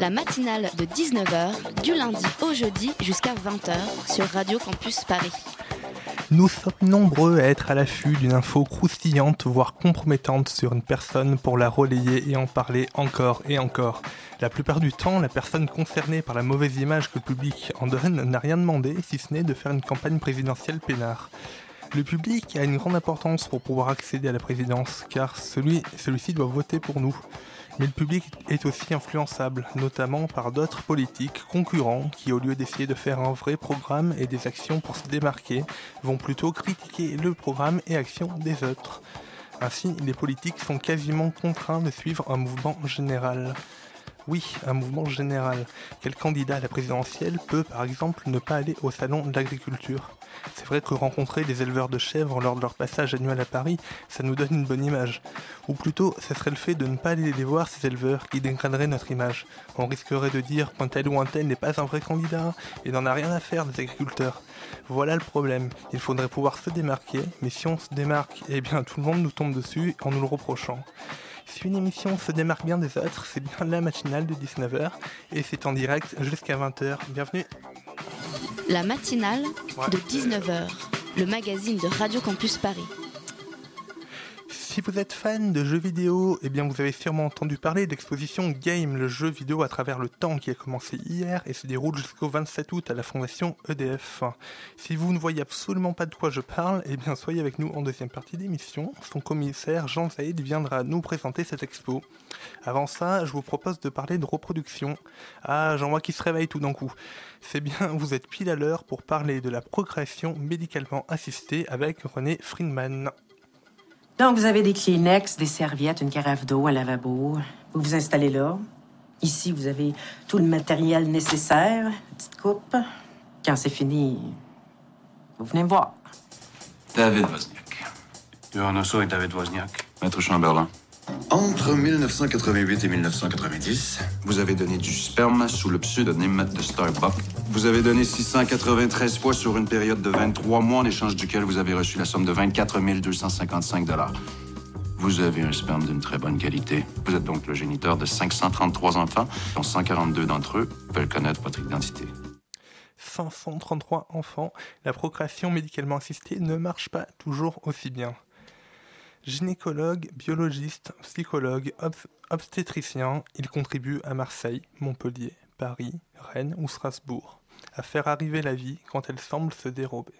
La matinale de 19h, du lundi au jeudi jusqu'à 20h sur Radio Campus Paris. Nous sommes nombreux à être à l'affût d'une info croustillante, voire compromettante sur une personne pour la relayer et en parler encore et encore. La plupart du temps, la personne concernée par la mauvaise image que le public en donne n'a rien demandé, si ce n'est de faire une campagne présidentielle peinard. Le public a une grande importance pour pouvoir accéder à la présidence, car celui, celui-ci doit voter pour nous. Mais le public est aussi influençable, notamment par d'autres politiques concurrents qui, au lieu d'essayer de faire un vrai programme et des actions pour se démarquer, vont plutôt critiquer le programme et actions des autres. Ainsi, les politiques sont quasiment contraints de suivre un mouvement général. Oui, un mouvement général. Quel candidat à la présidentielle peut, par exemple, ne pas aller au salon de l'agriculture? C'est vrai que rencontrer des éleveurs de chèvres lors de leur passage annuel à Paris, ça nous donne une bonne image. Ou plutôt, ce serait le fait de ne pas aller les voir, ces éleveurs, qui dégraderait notre image. On risquerait de dire qu'un tel ou un tel n'est pas un vrai candidat et n'en a rien à faire des agriculteurs. Voilà le problème. Il faudrait pouvoir se démarquer, mais si on se démarque, eh bien tout le monde nous tombe dessus en nous le reprochant. Si une émission se démarque bien des autres, c'est bien la matinale de 19h et c'est en direct jusqu'à 20h. Bienvenue. La matinale Ouais. de 19h, le magazine de Radio Campus Paris. Si vous êtes fan de jeux vidéo, eh bien vous avez sûrement entendu parler d'exposition Game, le jeu vidéo à travers le temps qui a commencé hier et se déroule jusqu'au 27 août à la fondation EDF. Si vous ne voyez absolument pas de quoi je parle, eh bien soyez avec nous en deuxième partie d'émission. Son commissaire Jean Zaïd viendra nous présenter cette expo. Avant ça, je vous propose de parler de reproduction. Ah, j'en vois qui se réveille tout d'un coup. C'est bien, vous êtes pile à l'heure pour parler de la procréation médicalement assistée avec René Friedman. Donc, vous avez des Kleenex, des serviettes, une carafe d'eau, un lavabo. Vous vous installez là. Ici, vous avez tout le matériel nécessaire, petite coupe. Quand c'est fini, vous venez me voir. David Wozniak. Johanna et David Wozniak? Maître Chamberlain. Entre 1988 et 1990, Vous avez donné du sperme sous le pseudonyme de Starbuck. Vous avez donné 693 fois sur une période de 23 mois en échange duquel vous avez reçu la somme de 24 255 dollars. Vous avez un sperme d'une très bonne qualité. Vous êtes donc le géniteur de 533 enfants, dont 142 d'entre eux veulent connaître votre identité. 533 enfants, la procréation médicalement assistée ne marche pas toujours aussi bien. Gynécologue, biologiste, psychologue, obs- obstétricien, il contribue à Marseille, Montpellier, Paris, Rennes ou Strasbourg à faire arriver la vie quand elle semble se dérober.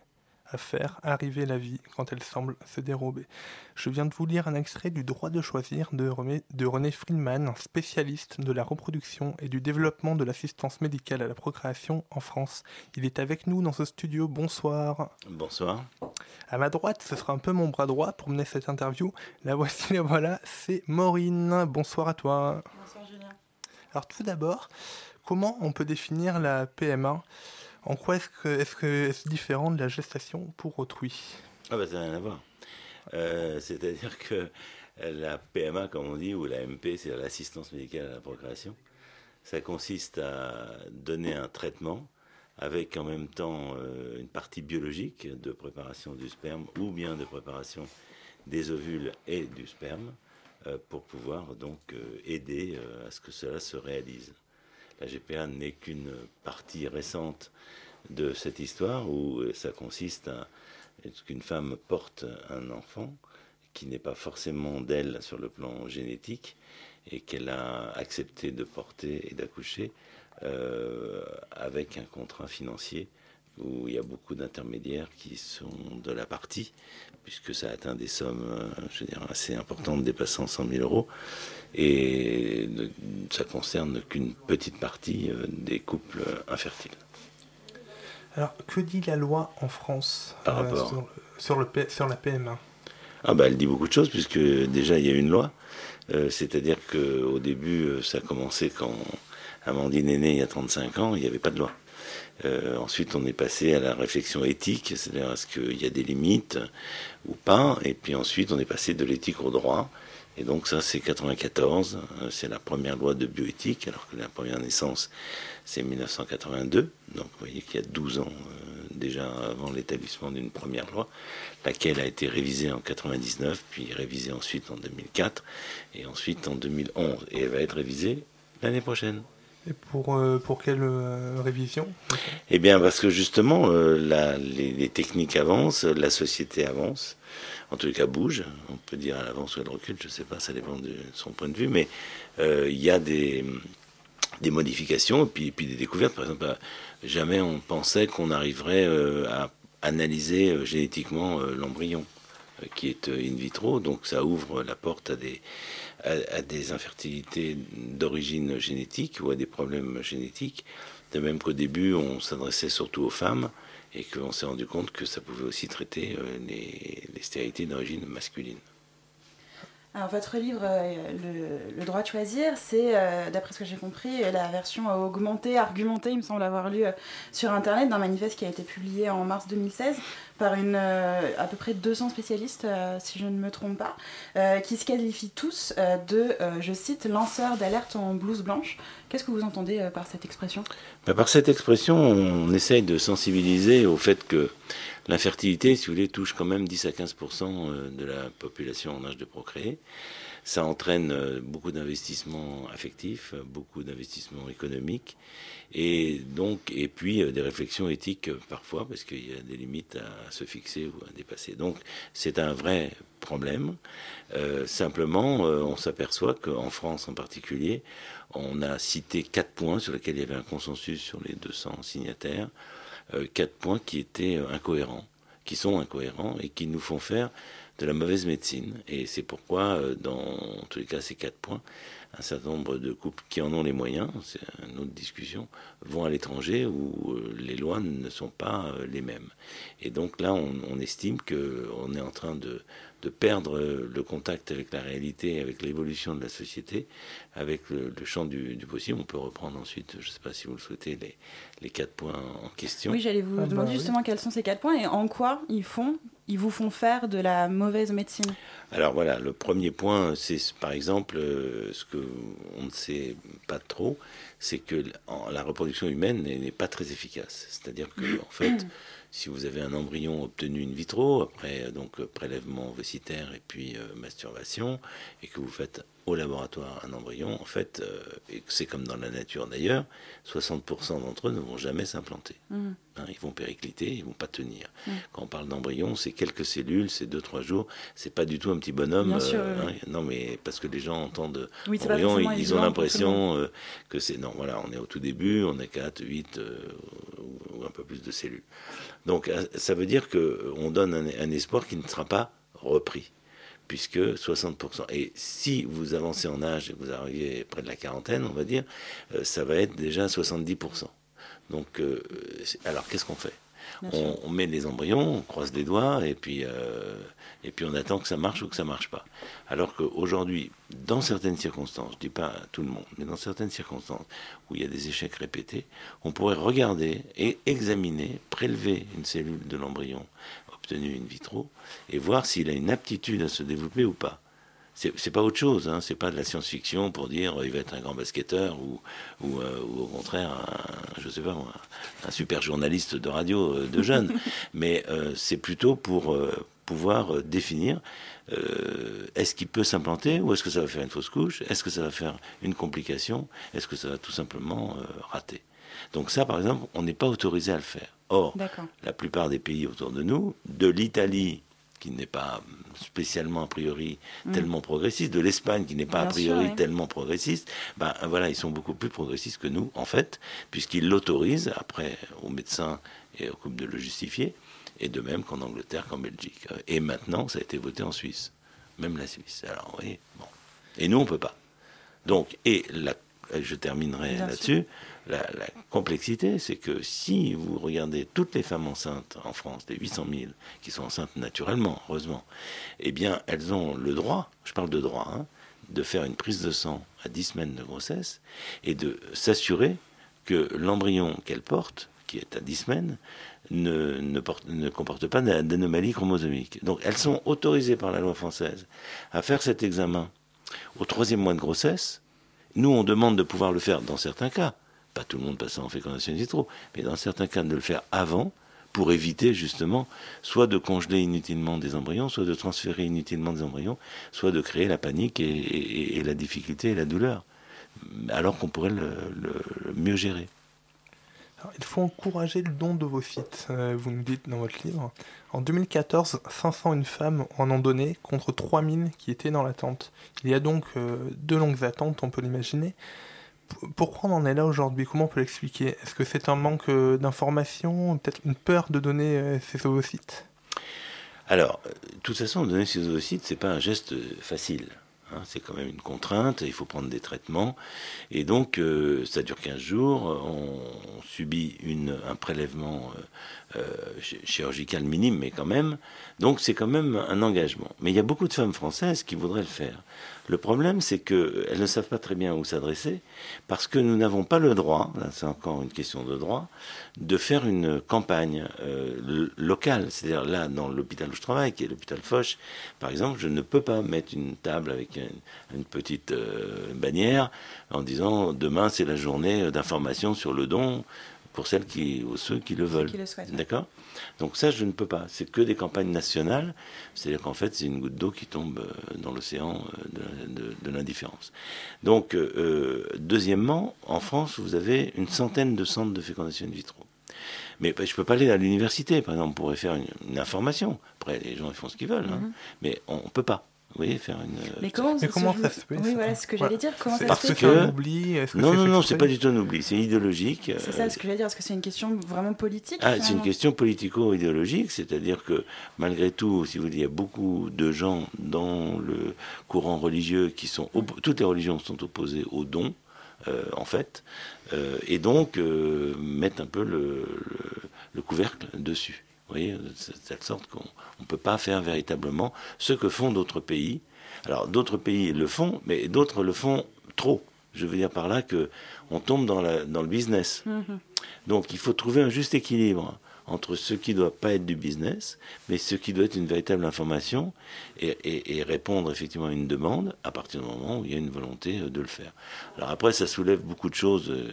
À faire arriver la vie quand elle semble se dérober. Je viens de vous lire un extrait du droit de choisir de René Friedman, spécialiste de la reproduction et du développement de l'assistance médicale à la procréation en France. Il est avec nous dans ce studio. Bonsoir. Bonsoir. À ma droite, ce sera un peu mon bras droit pour mener cette interview. La voici, la voilà, c'est Maureen. Bonsoir à toi. Bonsoir Julien. Alors tout d'abord, comment on peut définir la PMA En quoi est-ce que est-ce que est-ce différent de la gestation pour autrui? Ah bah ça n'a rien à voir. Euh, C'est-à-dire que la PMA, comme on dit, ou la MP, c'est l'assistance médicale à la procréation, ça consiste à donner un traitement avec en même temps euh, une partie biologique de préparation du sperme ou bien de préparation des ovules et du sperme euh, pour pouvoir donc euh, aider à ce que cela se réalise. La GPA n'est qu'une partie récente de cette histoire où ça consiste à ce qu'une femme porte un enfant qui n'est pas forcément d'elle sur le plan génétique et qu'elle a accepté de porter et d'accoucher euh, avec un contrat financier où il y a beaucoup d'intermédiaires qui sont de la partie, puisque ça atteint des sommes euh, je veux dire, assez importantes, dépassant 100 000 euros, et ne- ça concerne qu'une petite partie euh, des couples infertiles. Alors, que dit la loi en France Par rapport sur, le- sur, le P- sur la PMA Ah bah elle dit beaucoup de choses puisque déjà il y a une loi. Euh, C'est-à-dire qu'au début euh, ça a commencé quand Amandine est née il y a 35 ans, il n'y avait pas de loi. ensuite, on est passé à la réflexion éthique, c'est-à-dire est-ce qu'il y a des limites ou pas. Et puis ensuite, on est passé de l'éthique au droit. Et donc ça, c'est 94, c'est la première loi de bioéthique, alors que la première naissance, c'est 1982. Donc vous voyez qu'il y a 12 ans déjà avant l'établissement d'une première loi, laquelle a été révisée en 99, puis révisée ensuite en 2004, et ensuite en 2011. Et elle va être révisée l'année prochaine. Et pour, euh, pour quelle euh, révision? Eh bien, parce que justement, euh, les, techniques avancent, la société avance, en tout cas bouge, on peut dire à l'avance ou à le recul, je ne sais pas, ça dépend de son point de vue, mais il y a des, des modifications et puis, et puis des découvertes. Par exemple, jamais on pensait qu'on arriverait à analyser génétiquement l'embryon qui est in vitro, donc ça ouvre la porte à des, à, des infertilités d'origine génétique ou à des problèmes génétiques. De même qu'au début, on s'adressait surtout aux femmes et qu'on s'est rendu compte que ça pouvait aussi traiter les, les stérilités d'origine masculine. Alors, votre livre, euh, le, droit de choisir, c'est, euh, d'après ce que j'ai compris, la version augmentée, argumentée, il me semble avoir lu euh, sur Internet, d'un manifeste qui a été publié en mars 2016 par une, à peu près 200 spécialistes, si je ne me trompe pas, qui se qualifient tous de, je cite, lanceurs d'alerte en blouse blanche. Qu'est-ce que vous entendez par cette expression? Bah, Par cette expression, on essaye de sensibiliser au fait que L'infertilité, si vous voulez, touche quand même 10 à 15% euh, de la population en âge de procréer. Ça entraîne euh, beaucoup d'investissements affectifs, beaucoup d'investissements économiques, et donc et puis euh, des réflexions éthiques parfois, parce qu'il y a des limites à se fixer ou à dépasser. Donc c'est un vrai problème. simplement, on s'aperçoit qu'en France en particulier, on a cité quatre points sur lesquels il y avait un consensus sur les 200 signataires. Euh, quatre points qui étaient euh, incohérents, qui sont incohérents et qui nous font faire de la mauvaise médecine. Et c'est pourquoi, euh, dans tous les cas, ces quatre points, un certain nombre de couples qui en ont les moyens, c'est une autre discussion, vont à l'étranger où les lois ne sont pas les mêmes. Et donc là, on, on estime qu'on est en train de, de perdre le contact avec la réalité, avec l'évolution de la société, avec le, champ du, possible. On peut reprendre ensuite, je ne sais pas si vous le souhaitez, les, les quatre points en question. Oui, j'allais vous ah, demander bah justement quels sont ces quatre points et en quoi ils font, ils vous font faire de la mauvaise médecine. Alors voilà, le premier point, c'est par exemple euh, ce que on ne sait pas trop, c'est que la reproduction humaine n'est pas très efficace. C'est-à-dire que en fait si vous avez un embryon obtenu in vitro, après donc prélèvement ovocitaire et puis euh, masturbation, et que vous faites au laboratoire un embryon, en fait, euh, et c'est comme dans la nature d'ailleurs, 60% d'entre eux ne vont jamais s'implanter. Mmh. Hein, ils vont péricliter, ils vont pas tenir. Mmh. Quand on parle d'embryon, c'est quelques cellules, c'est 2-3 jours, c'est pas du tout un petit bonhomme. Euh, hein, non, mais parce que les gens entendent embryon, ils, ont l'impression euh, que c'est. Non, voilà, on est au tout début, on est 4, 8 ou un peu plus de cellules. Donc ça veut dire qu'on donne un espoir qui ne sera pas repris puisque 60%. Et si vous avancez en âge et vous arrivez près de la quarantaine, on va dire, euh, ça va être déjà 70%. Donc, euh, alors qu'est-ce qu'on fait? On, met les embryons, on croise les doigts et puis, euh, et puis on attend que ça marche ou que ça marche pas. Alors qu'aujourd'hui, dans certaines circonstances, je dis pas tout le monde, mais dans certaines circonstances où il y a des échecs répétés, on pourrait regarder et examiner, prélever une cellule de l'embryon obtenu in vitro et voir s'il a une aptitude à se développer ou pas. C'est pas autre chose, hein, c'est pas de la science-fiction pour dire il va être un grand basketteur ou, ou, euh, au contraire, un, je sais pas un super journaliste de radio euh, de jeunes. Mais euh, c'est plutôt pour pouvoir définir est-ce qu'il peut s'implanter ou est-ce que ça va faire une fausse couche Est-ce que ça va faire une complication Est-ce que ça va tout simplement rater Donc ça, par exemple, on n'est pas autorisé à le faire. Or, la plupart des pays autour de nous, de l'Italie, qui n'est pas spécialement a priori mm. tellement progressiste, de l'Espagne qui n'est pas a priori tellement progressiste, ben voilà, ils sont beaucoup plus progressistes que nous, en fait, puisqu'ils l'autorisent, après aux médecins et aux couples de le justifier, et de même qu'en Angleterre, qu'en Belgique. Et maintenant, ça a été voté en Suisse, même la Suisse. Alors, vous voyez, bon. Et nous, on peut pas. Donc, et la, je terminerai là-dessus. La, complexité, c'est que si vous regardez toutes les femmes enceintes en France, les 800 000 qui sont enceintes naturellement, heureusement, eh bien, elles ont le droit, je parle de droit, hein, de faire une prise de sang à 10 semaines de grossesse et de s'assurer que l'embryon qu'elles portent qui est à 10 semaines, ne, ne, porte, ne comporte pas d'anomalie chromosomique. Donc elles sont autorisées par la loi française à faire cet examen au troisième mois de grossesse. Nous, on demande de pouvoir le faire dans certains cas, pas tout le monde passant en fécondation in vitro, mais dans certains cas de le faire avant pour éviter justement soit de congeler inutilement des embryons, soit de transférer inutilement des embryons, soit de créer la panique et, la difficulté et la douleur, alors qu'on pourrait le, mieux gérer. il faut encourager le don de vos euh, vous nous dites dans votre livre. En 2014, 501 femmes en ont donné contre 3000 qui étaient dans l'attente. Il y a donc euh, deux longues attentes, on peut l'imaginer pourquoi on en est là aujourd'hui? Comment on peut l'expliquer? Est-ce que c'est un manque euh, d'information Peut-être une peur de donner euh, ces ovocytes? Alors, euh, de toute façon, donner ces ovocytes, c'est pas un geste facile. Hein. c'est quand même une contrainte, il faut prendre des traitements. Et donc, ça dure 15 jours, on, subit un prélèvement chirurgical minime, mais quand même. Donc, c'est quand même un engagement. Mais il y a beaucoup de femmes françaises qui voudraient le faire. Le problème, c'est qu'elles ne savent pas très bien où s'adresser, parce que nous n'avons pas le droit, c'est encore une question de droit, de faire une campagne euh, locale. C'est-à-dire là, dans l'hôpital où je travaille, qui est l'hôpital Foch, par exemple, je ne peux pas mettre une table avec une, petite euh, bannière en disant demain c'est la journée d'information sur le don pour celles qui, ou ceux qui le veulent. D'accord? Donc ça, je ne peux pas. C'est que des campagnes nationales. C'est-à-dire qu'en fait, c'est une goutte d'eau qui tombe euh, dans l'océan euh, de, l'indifférence. Donc, euh, deuxièmement, en France, vous avez une centaine de centres de fécondation in vitro. Mais je ne peux pas aller à l'université, par exemple, on pourrait faire une, information. Après, les gens ils font ce qu'ils veulent, hein. mm-hmm. mais on ne peut pas. Oui, faire une. Mais comment, mais comment ça se fait Oui, voilà ce que j'allais dire. Comment ça Parce se fait que... un oubli Non, non, non, c'est pas du tout un oubli, c'est idéologique. C'est ça ce que j'allais dire. Est-ce que c'est une question vraiment politique Ah, c'est une question politico-idéologique, c'est-à-dire que malgré tout, si vous voulez, il y a beaucoup de gens dans le courant religieux qui sont. Toutes les religions sont opposées au don. Euh, en fait, euh, et donc euh, mettre un peu le, le couvercle dessus. Voyez, de cette sorte qu'on ne peut pas faire véritablement ce que font d'autres pays. Alors d'autres pays le font, mais d'autres le font trop. Je veux dire par là que on tombe dans, la, dans le business. Mm-hmm. Donc il faut trouver un juste équilibre entre ce qui ne doit pas être du business, mais ce qui doit être une véritable information et, répondre effectivement à une demande à partir du moment où il y a une volonté euh, de le faire. Alors après, ça soulève beaucoup de choses. Euh,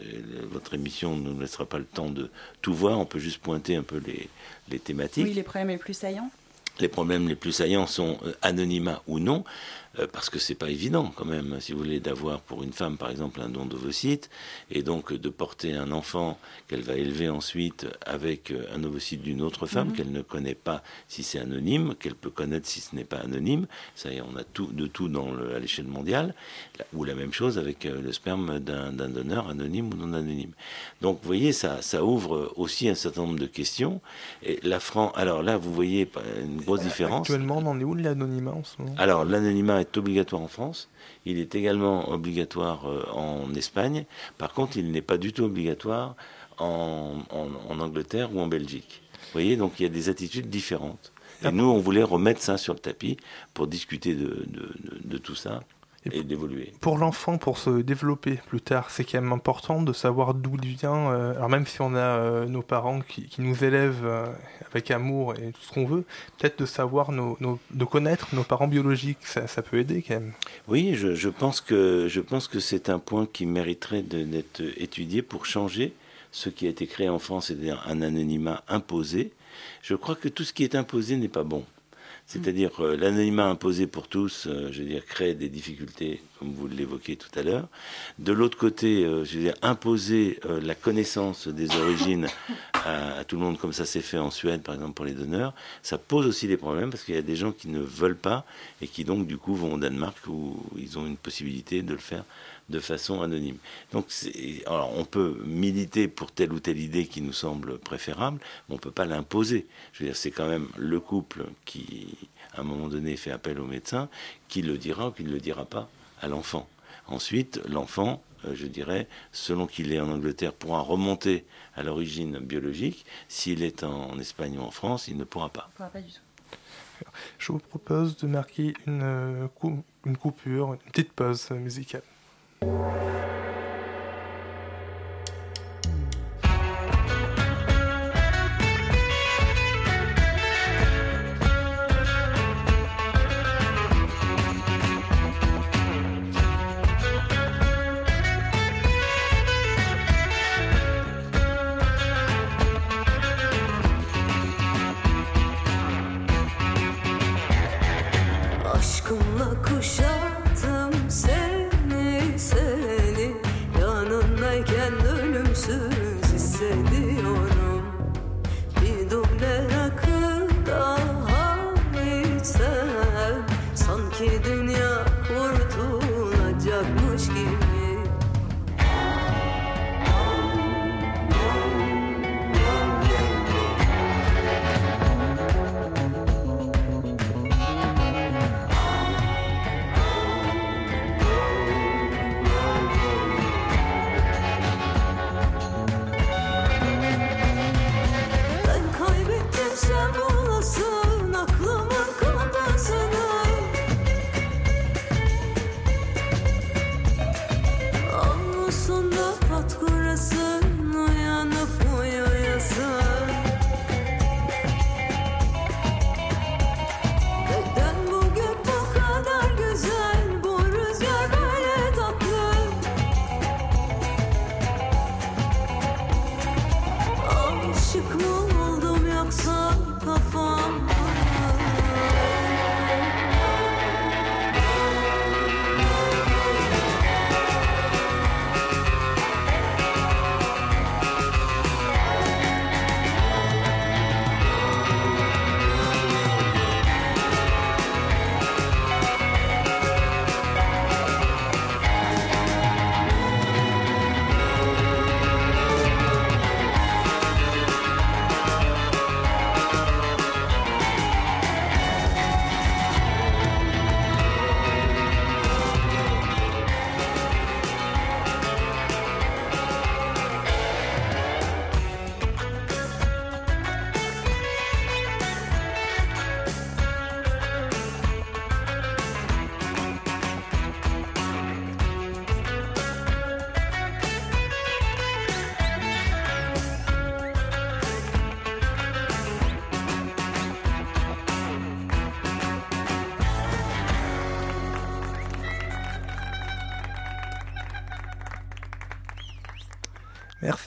votre émission ne nous laissera pas le temps de tout voir. On peut juste pointer un peu les, les thématiques. Oui, les problèmes les plus saillants. Les problèmes les plus saillants sont euh, anonymat ou non. Euh, parce que c'est pas évident quand même, si vous voulez, d'avoir pour une femme par exemple un don d'ovocyte et donc de porter un enfant qu'elle va élever ensuite avec euh, un ovocyte d'une autre femme mhm. qu'elle ne connaît pas si c'est anonyme, qu'elle peut connaître si ce n'est pas anonyme. Ça y est, on a tout de tout dans le, à l'échelle mondiale, ou la même chose avec euh, le sperme d'un donneur anonyme ou non anonyme. Donc vous voyez, ça, ça ouvre aussi un certain nombre de questions. Et la France, alors là, vous voyez une grosse différence. Actuellement, on en est où de l'anonymat en ce moment? Alors l'anonymat est obligatoire en France. Il est également obligatoire euh, en Espagne. Par contre, il n'est pas du tout obligatoire en, Angleterre ou en Belgique. Vous voyez, donc il y a des attitudes différentes. Et nous, on voulait remettre ça sur le tapis pour discuter de tout ça et, d'évoluer. Pour l'enfant, pour se développer plus tard, c'est quand même important de savoir d'où il vient. Euh, alors même si on a euh, nos parents qui, nous élèvent euh, avec amour et tout ce qu'on veut, peut-être de savoir, nos, de connaître nos parents biologiques, ça, ça, peut aider quand même. Oui, je, je pense que je pense que c'est un point qui mériterait d'être étudié pour changer ce qui a été créé en France, c'est-à-dire un anonymat imposé. Je crois que tout ce qui est imposé n'est pas bon. C'est-à-dire euh, l'anonymat imposé pour tous, euh, je veux dire, crée des difficultés, comme vous l'évoquez tout à l'heure. De l'autre côté, euh, je veux dire, imposer la connaissance des origines à, tout le monde, comme ça s'est fait en Suède, par exemple, pour les donneurs, ça pose aussi des problèmes parce qu'il y a des gens qui ne veulent pas et qui donc, du coup, vont au Danemark où ils ont une possibilité de le faire de façon anonyme. Donc, alors, on peut militer pour telle ou telle idée qui nous semble préférable, mais on ne peut pas l'imposer. Je veux dire, c'est quand même le couple qui, à un moment donné, fait appel au médecin, qui le dira ou qui ne le dira pas à l'enfant. Ensuite, l'enfant, euh, je dirais, selon qu'il est en Angleterre, pourra remonter à l'origine biologique. S'il est en, Espagne ou en France, il ne pourra pas. pourra pas du tout. Je vous propose de marquer une, euh, une coupure, une petite pause musicale.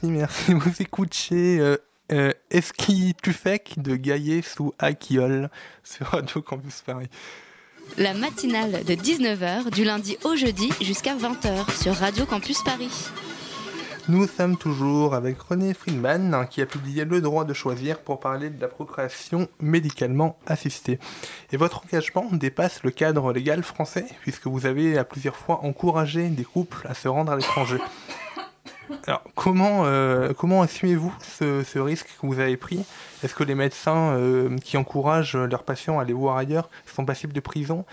Merci, merci. Vous écoutez euh, euh, Eski Tufek de Gaillet sous Akiol sur Radio Campus Paris? La matinale de 19h du lundi au jeudi jusqu'à 20h sur Radio Campus Paris. Nous sommes toujours avec René Friedman hein, qui a publié Le droit de choisir pour parler de la procréation médicalement assistée. Et votre engagement dépasse le cadre légal français puisque vous avez à plusieurs fois encouragé des couples à se rendre à l'étranger. Alors, comment, euh, comment assumez-vous ce, ce risque que vous avez pris? Est-ce que les médecins euh, qui encouragent leurs patients à aller voir ailleurs sont passibles de prison?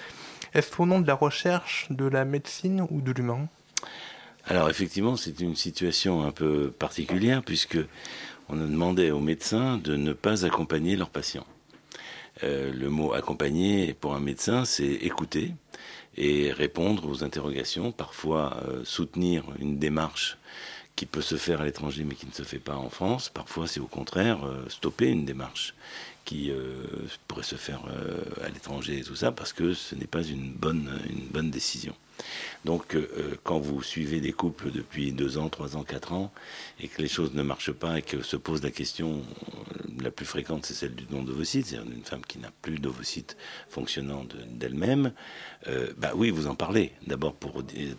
Est-ce au nom de la recherche de la médecine ou de l'humain? Alors effectivement, c'est une situation un peu particulière puisque on a demandé aux médecins de ne pas accompagner leurs patients. Euh, le mot accompagner pour un médecin, c'est écouter et répondre aux interrogations, parfois soutenir une démarche qui peut se faire à l'étranger mais qui ne se fait pas en France. Parfois, c'est au contraire euh, stopper une démarche qui euh, pourrait se faire euh, à l'étranger et tout ça parce que ce n'est pas une bonne, une bonne décision. Donc, euh, quand vous suivez des couples depuis deux ans, trois ans, quatre ans, et que les choses ne marchent pas et que se pose la question euh, la plus fréquente, c'est celle du don d'ovocytes, c'est-à-dire d'une femme qui n'a plus d'ovocytes fonctionnant de- d'elle-même, euh, bah oui, vous en parlez. D'abord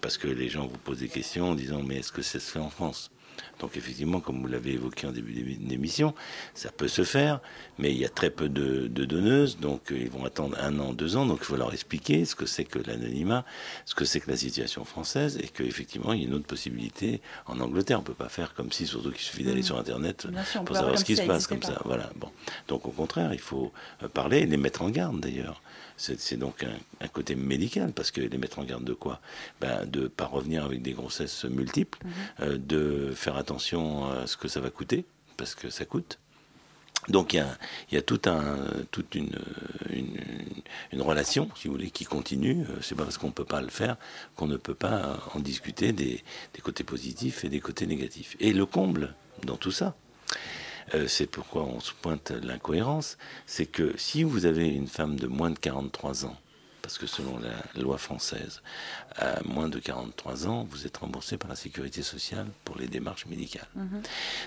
parce que les gens vous posent des questions en disant mais est-ce que ça se fait en France? Donc effectivement, comme vous l'avez évoqué en début d'émi- d'émission, ça peut se faire, mais il y a très peu de, de donneuses, donc euh, ils vont attendre un an, deux ans, donc il faut leur expliquer ce que c'est que l'anonymat, ce que c'est que la situation française, et qu'effectivement il y a une autre possibilité en Angleterre. On peut pas faire comme si, surtout qu'il suffit d'aller Mm. sur Internet sûr, pour savoir ce qui se passe comme ça. Voilà. Bon, donc au contraire, il faut euh, parler et les mettre en garde d'ailleurs. C'est donc un, un côté médical, parce que les mettre en garde de quoi? Ben, De ne pas revenir avec des grossesses multiples, euh, de faire attention à ce que ça va coûter, parce que ça coûte. Donc il y a, il y a tout un, toute une, une, une relation, si vous voulez, qui continue. Euh, C'est pas parce qu'on peut pas le faire qu'on ne peut pas en discuter des, des côtés positifs et des côtés négatifs. Et le comble dans tout ça, euh, c'est pourquoi on se pointe l'incohérence, c'est que si vous avez une femme de moins de 43 ans, parce que selon la loi française, à moins de 43 ans, vous êtes remboursé par la sécurité sociale pour les démarches médicales.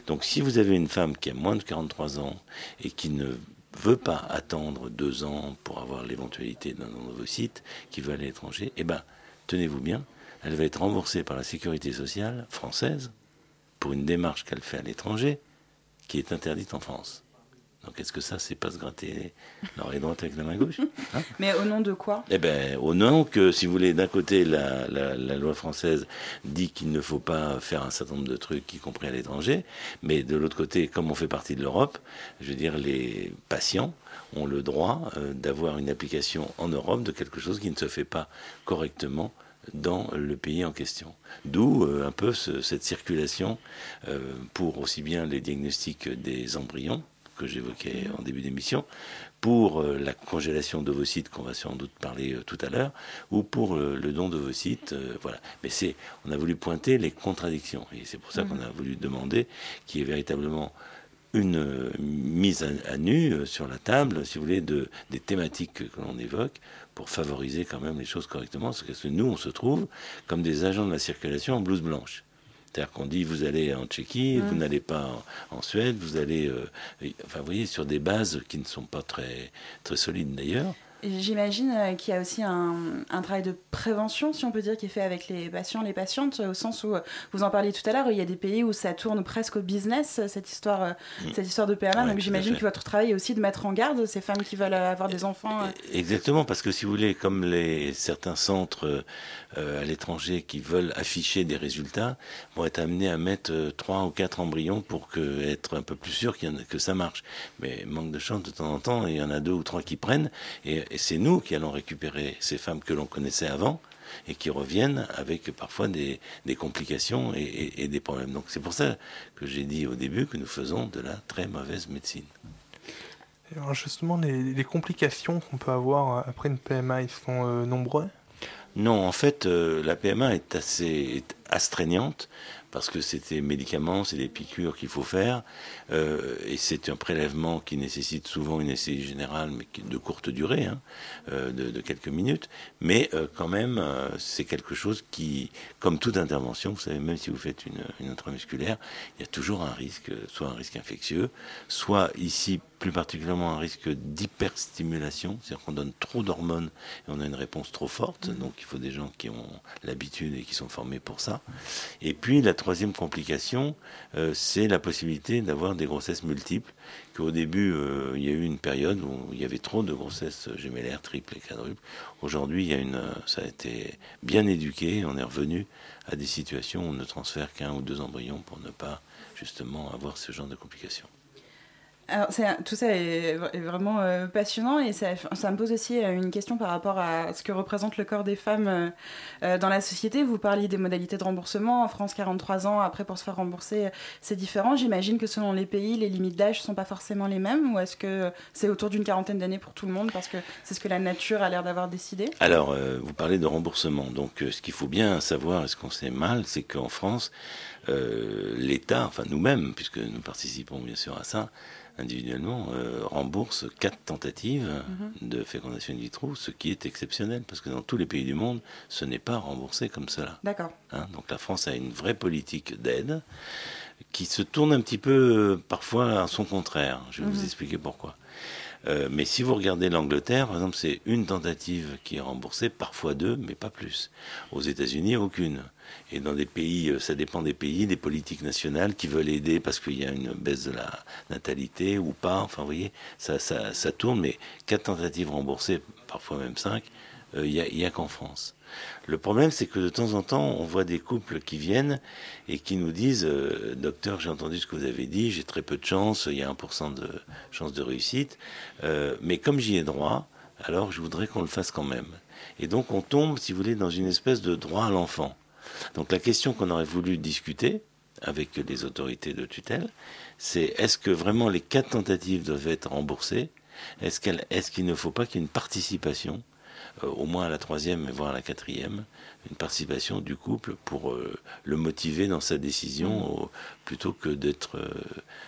Donc si vous avez une femme qui a moins de 43 ans et qui ne veut pas attendre deux ans pour avoir l'éventualité d'un nouveau site, qui veut aller à l'étranger, eh ben, tenez-vous bien, elle va être remboursée par la sécurité sociale française pour une démarche qu'elle fait à l'étranger qui est interdite en France. Donc est-ce que ça, c'est pas se gratter l'oreille droite avec la main gauche hein? Mais au nom de quoi? Eh bien, au nom que, si vous voulez, d'un côté, la, la- la loi française dit qu'il ne faut pas faire un certain nombre de trucs, y compris à l'étranger, mais de l'autre côté, comme on fait partie de l'Europe, je veux dire, les patients ont le droit euh, d'avoir une application en Europe de quelque chose qui ne se fait pas correctement dans le pays en question. D'où euh, un peu ce- cette circulation euh, pour aussi bien les diagnostics des embryons que j'évoquais en début d'émission, pour euh, la congélation d'ovocytes qu'on va sans doute parler tout à l'heure, ou pour le don d'ovocytes, voilà. Mais c'est, on a voulu pointer les contradictions, et c'est pour ça qu'on a voulu demander qu'il y ait véritablement une mise à, à nu sur la table, si vous voulez, de, des thématiques que, que l'on évoque pour favoriser quand même les choses correctement. Parce que nous, on se trouve comme des agents de la circulation en blouse blanche. C'est-à-dire qu'on dit vous allez en Tchéquie, vous n'allez pas en, en Suède, vous allez, euh, enfin vous voyez, sur des bases qui ne sont pas très, très solides d'ailleurs. J'imagine euh, qu'il y a aussi un, un travail de prévention, si on peut dire, qui est fait avec les patients, les patientes, au sens où, euh, vous en parliez tout à l'heure, il y a des pays où ça tourne presque au business, cette histoire, euh, Mm. cette histoire de PMA. Ouais, Donc j'imagine que votre travail est aussi de mettre en garde ces femmes qui veulent euh, avoir des enfants. euh. Exactement, parce que si vous voulez, comme les, certains centres euh, à l'étranger qui veulent afficher des résultats vont être amenés à mettre euh, trois ou quatre embryons pour que, être un peu plus sûr qu'il y en a- que ça marche. Mais manque de chance, de temps en temps, il y en a deux ou trois qui prennent, et, et c'est nous qui allons récupérer ces femmes que l'on connaissait avant et qui reviennent avec parfois des, des complications et, et- et des problèmes. Donc c'est pour ça que j'ai dit au début que nous faisons de la très mauvaise médecine. Alors justement, les, les complications qu'on peut avoir euh, après une PMA, ils sont euh, nombreux? Non, en fait, euh, la PMA est assez est astreignante parce que des médicaments, c'est des piqûres qu'il faut faire, euh, et c'est un prélèvement qui nécessite souvent une anesthésie générale, mais de courte durée, hein, euh, de, quelques minutes. Mais euh, quand même, c'est quelque chose qui, comme toute intervention, vous savez, même si vous faites une intramusculaire, il y a toujours un risque, soit un risque infectieux, soit ici plus particulièrement un risque d'hyperstimulation, c'est-à-dire qu'on donne trop d'hormones et on a une réponse trop forte. Donc il faut des gens qui ont l'habitude et qui sont formés pour ça. Et puis la troisième complication, euh, c'est la possibilité d'avoir des grossesses multiples. Qu'au début, euh, il y a eu une période où il y avait trop de grossesses gémellaires, triples et quadruples. Aujourd'hui, il y a une, ça a été bien éduqué. On est revenu à des situations où on ne transfère qu'un ou deux embryons pour ne pas justement avoir ce genre de complications. Tout ça est, vraiment euh, passionnant et ça, me pose aussi euh, une question par rapport à ce que représente le corps des femmes euh, dans la société. Vous parliez des modalités de remboursement. En France, 43 ans, après pour se faire rembourser, c'est différent. J'imagine que selon les pays, les limites d'âge ne sont pas forcément les mêmes ou est-ce que c'est autour d'une quarantaine d'années pour tout le monde parce que c'est ce que la nature a l'air d'avoir décidé? Alors, vous parlez de remboursement. Donc, ce qu'il faut bien savoir, et ce qu'on sait mal, c'est qu'en France, l'État, enfin nous-mêmes, puisque nous participons bien sûr à ça, individuellement, euh, rembourse quatre tentatives de fécondation in vitro, ce qui est exceptionnel, parce que dans tous les pays du monde, ce n'est pas remboursé comme cela. D'accord. Hein, donc la France a une vraie politique d'aide qui se tourne un petit peu parfois à son contraire. Je vais vous Mhm. expliquer pourquoi. Euh, mais si vous regardez l'Angleterre, par exemple, c'est une tentative qui est remboursée, parfois deux, mais pas plus. Aux États-Unis, aucune. Et dans des pays, euh, ça dépend des pays, des politiques nationales qui veulent aider parce qu'il y a une baisse de la natalité ou pas. Enfin, vous voyez, ça, ça, tourne, mais quatre tentatives remboursées, parfois même cinq, euh, il n'y a, a qu'en France. Le problème, c'est que de temps en temps, on voit des couples qui viennent et qui nous disent euh, Docteur, j'ai entendu ce que vous avez dit, j'ai très peu de chance, il y a 1% de chance de réussite, mais comme j'y ai droit, alors je voudrais qu'on le fasse quand même. Et donc, on tombe, si vous voulez, dans une espèce de droit à l'enfant. Donc, la question qu'on aurait voulu discuter avec les autorités de tutelle, c'est est-ce que vraiment les quatre tentatives doivent être remboursées? Est-ce qu'il ne faut pas qu'il y ait une participation euh, au moins à la troisième et voire à la quatrième, une participation du couple pour euh, le motiver dans sa décision au- plutôt que d'être, euh,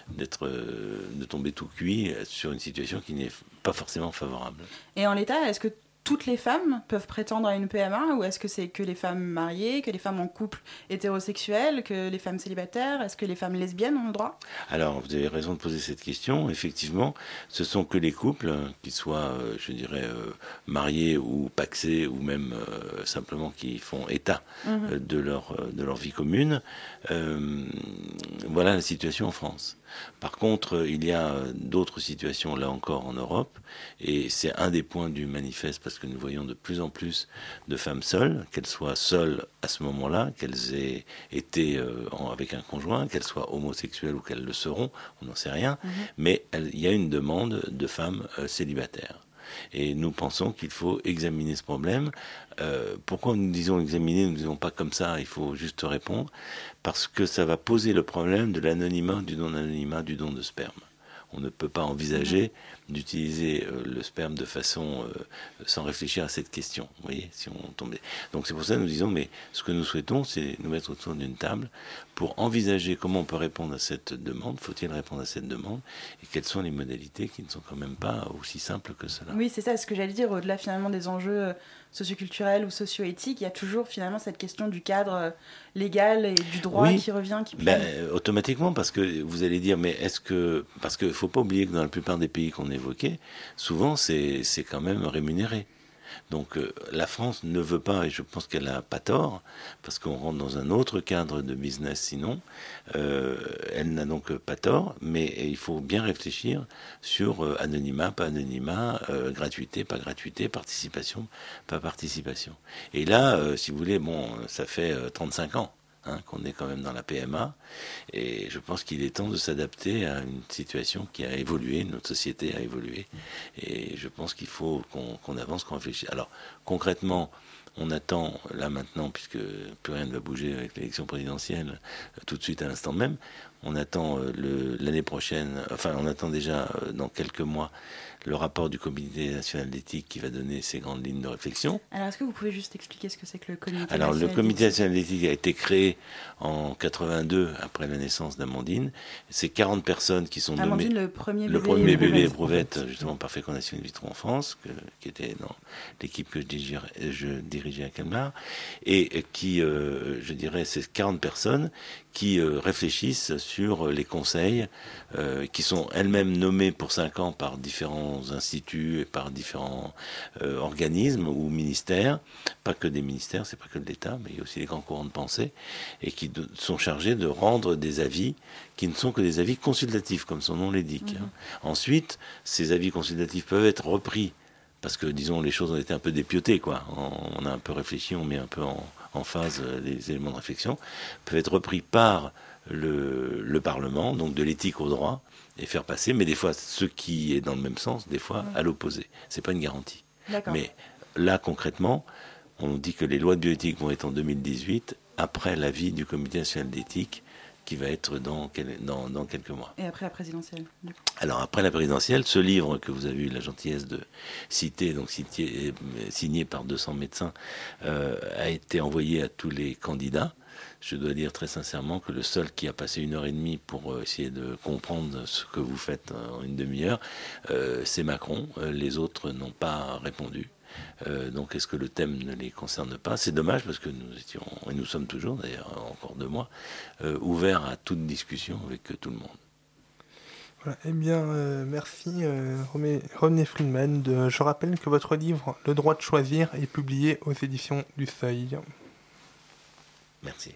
d'être, euh, de tomber tout cuit sur une situation qui n'est pas forcément favorable? Et en l'état, est-ce que toutes les femmes peuvent prétendre à une PMA ou est-ce que c'est que les femmes mariées, que les femmes en couple hétérosexuel, que les femmes célibataires? Est-ce que les femmes lesbiennes ont le droit? Alors, vous avez raison de poser cette question. Effectivement, ce sont que les couples, hein, qu'ils soient, euh, je dirais, euh, mariés ou paxés, ou même euh, simplement qui font état Mhm. de, leur, de leur vie commune. Euh, voilà la situation en France. Par contre, euh, il y a euh, d'autres situations, là encore, en Europe, et c'est un des points du manifeste, parce que nous voyons de plus en plus de femmes seules, qu'elles soient seules à ce moment-là, qu'elles aient été euh, avec un conjoint, qu'elles soient homosexuelles ou qu'elles le seront, on n'en sait rien, Mhm. mais il y a une demande de femmes célibataires. Et nous pensons qu'il faut examiner ce problème. Euh, pourquoi nous disons examiner, nous ne disons pas comme ça, il faut juste répondre, parce que ça va poser le problème de l'anonymat, du non-anonymat, du don de sperme. On ne peut pas envisager d'utiliser euh, le sperme de façon euh, sans réfléchir à cette question. Vous voyez, si on tombait. Donc c'est pour ça que nous disons, mais ce que nous souhaitons, c'est nous mettre autour d'une table pour envisager comment on peut répondre à cette demande. Faut-il répondre à cette demande et quelles sont les modalités qui ne sont quand même pas aussi simples que cela. Oui, c'est ça ce que j'allais dire. Au-delà finalement des enjeux socioculturels ou socio-éthiques, il y a toujours finalement cette question du cadre euh, légal et du droit Oui. qui revient, qui Ben, automatiquement, parce que vous allez dire, mais est-ce que. Parce qu'il ne faut pas oublier que dans la plupart des pays qu'on évoquait, souvent c'est c'est quand même rémunéré. Donc euh, la France ne veut pas, et je pense qu'elle n'a pas tort, parce qu'on rentre dans un autre cadre de business sinon, euh, elle n'a donc pas tort, mais il faut bien réfléchir sur euh, anonymat, pas anonymat, gratuité, pas gratuité, participation, pas participation. Et là, si vous voulez, bon, ça fait euh, 35 ans hein, qu'on est quand même dans la PMA, et je pense qu'il est temps de s'adapter à une situation qui a évolué, notre société a évolué, et je pense qu'il faut qu'on avance, qu'on réfléchisse. Alors concrètement, on attend là maintenant, puisque plus rien ne va bouger avec l'élection présidentielle, tout de suite à l'instant même, on attend euh, l'année prochaine, enfin on attend déjà euh, dans quelques mois le rapport du comité national d'éthique qui va donner ses grandes lignes de réflexion. Alors est-ce que vous pouvez juste expliquer ce que c'est que le comité Alors, le national comité d'éthique? national d'éthique a été créé en 82, après la naissance d'Amandine. C'est 40 personnes qui sont Amandine, nommées. le premier le bébé premier bébé éprouvette. éprouvette, justement, par fécondation in vitro en France, que- qui était dans l'équipe que je dirigeais, je dirigeais à Calmar, et qui, euh, je dirais, c'est 40 personnes qui euh, réfléchissent sur les conseils, euh, qui sont elles-mêmes nommées pour 5 ans par différents instituts et par différents euh, organismes ou ministères, pas que des ministères, c'est pas que de l'État, mais il y a aussi les grands courants de pensée, et qui de- sont chargés de rendre des avis qui ne sont que des avis consultatifs, comme son nom l'indique. hein. Ensuite, ces avis consultatifs peuvent être repris parce que disons les choses ont été un peu dépiotées quoi. On, a un peu réfléchi, on met un peu en, en phase euh, les éléments de réflexion, peuvent être repris par le, le Parlement, donc de l'éthique au droit, et faire passer, mais des fois ce qui est dans le même sens, des fois à l'opposé. C'est pas une garantie. Mais là concrètement, on dit que les lois de bioéthique vont être en 2018 après l'avis du Comité national d'éthique qui va être dans, dans, dans quelques mois. Et après la présidentielle. Alors après la présidentielle, ce livre que vous avez eu la gentillesse de citer, donc cité- euh, signé par 200 médecins, euh, a été envoyé à tous les candidats. Je dois dire très sincèrement que le seul qui a passé une heure et demie pour euh, essayer de comprendre ce que vous faites euh, en une demi-heure, euh, c'est Macron. Les autres n'ont pas répondu. Euh, donc est-ce que le thème ne les concerne pas? C'est dommage parce que nous étions, et nous sommes toujours d'ailleurs, encore deux mois, euh, ouverts à toute discussion avec tout le monde. Voilà. Eh bien, merci René Friedman. De- je rappelle que votre livre Le droit de choisir est publié aux éditions du Seuil. Merci.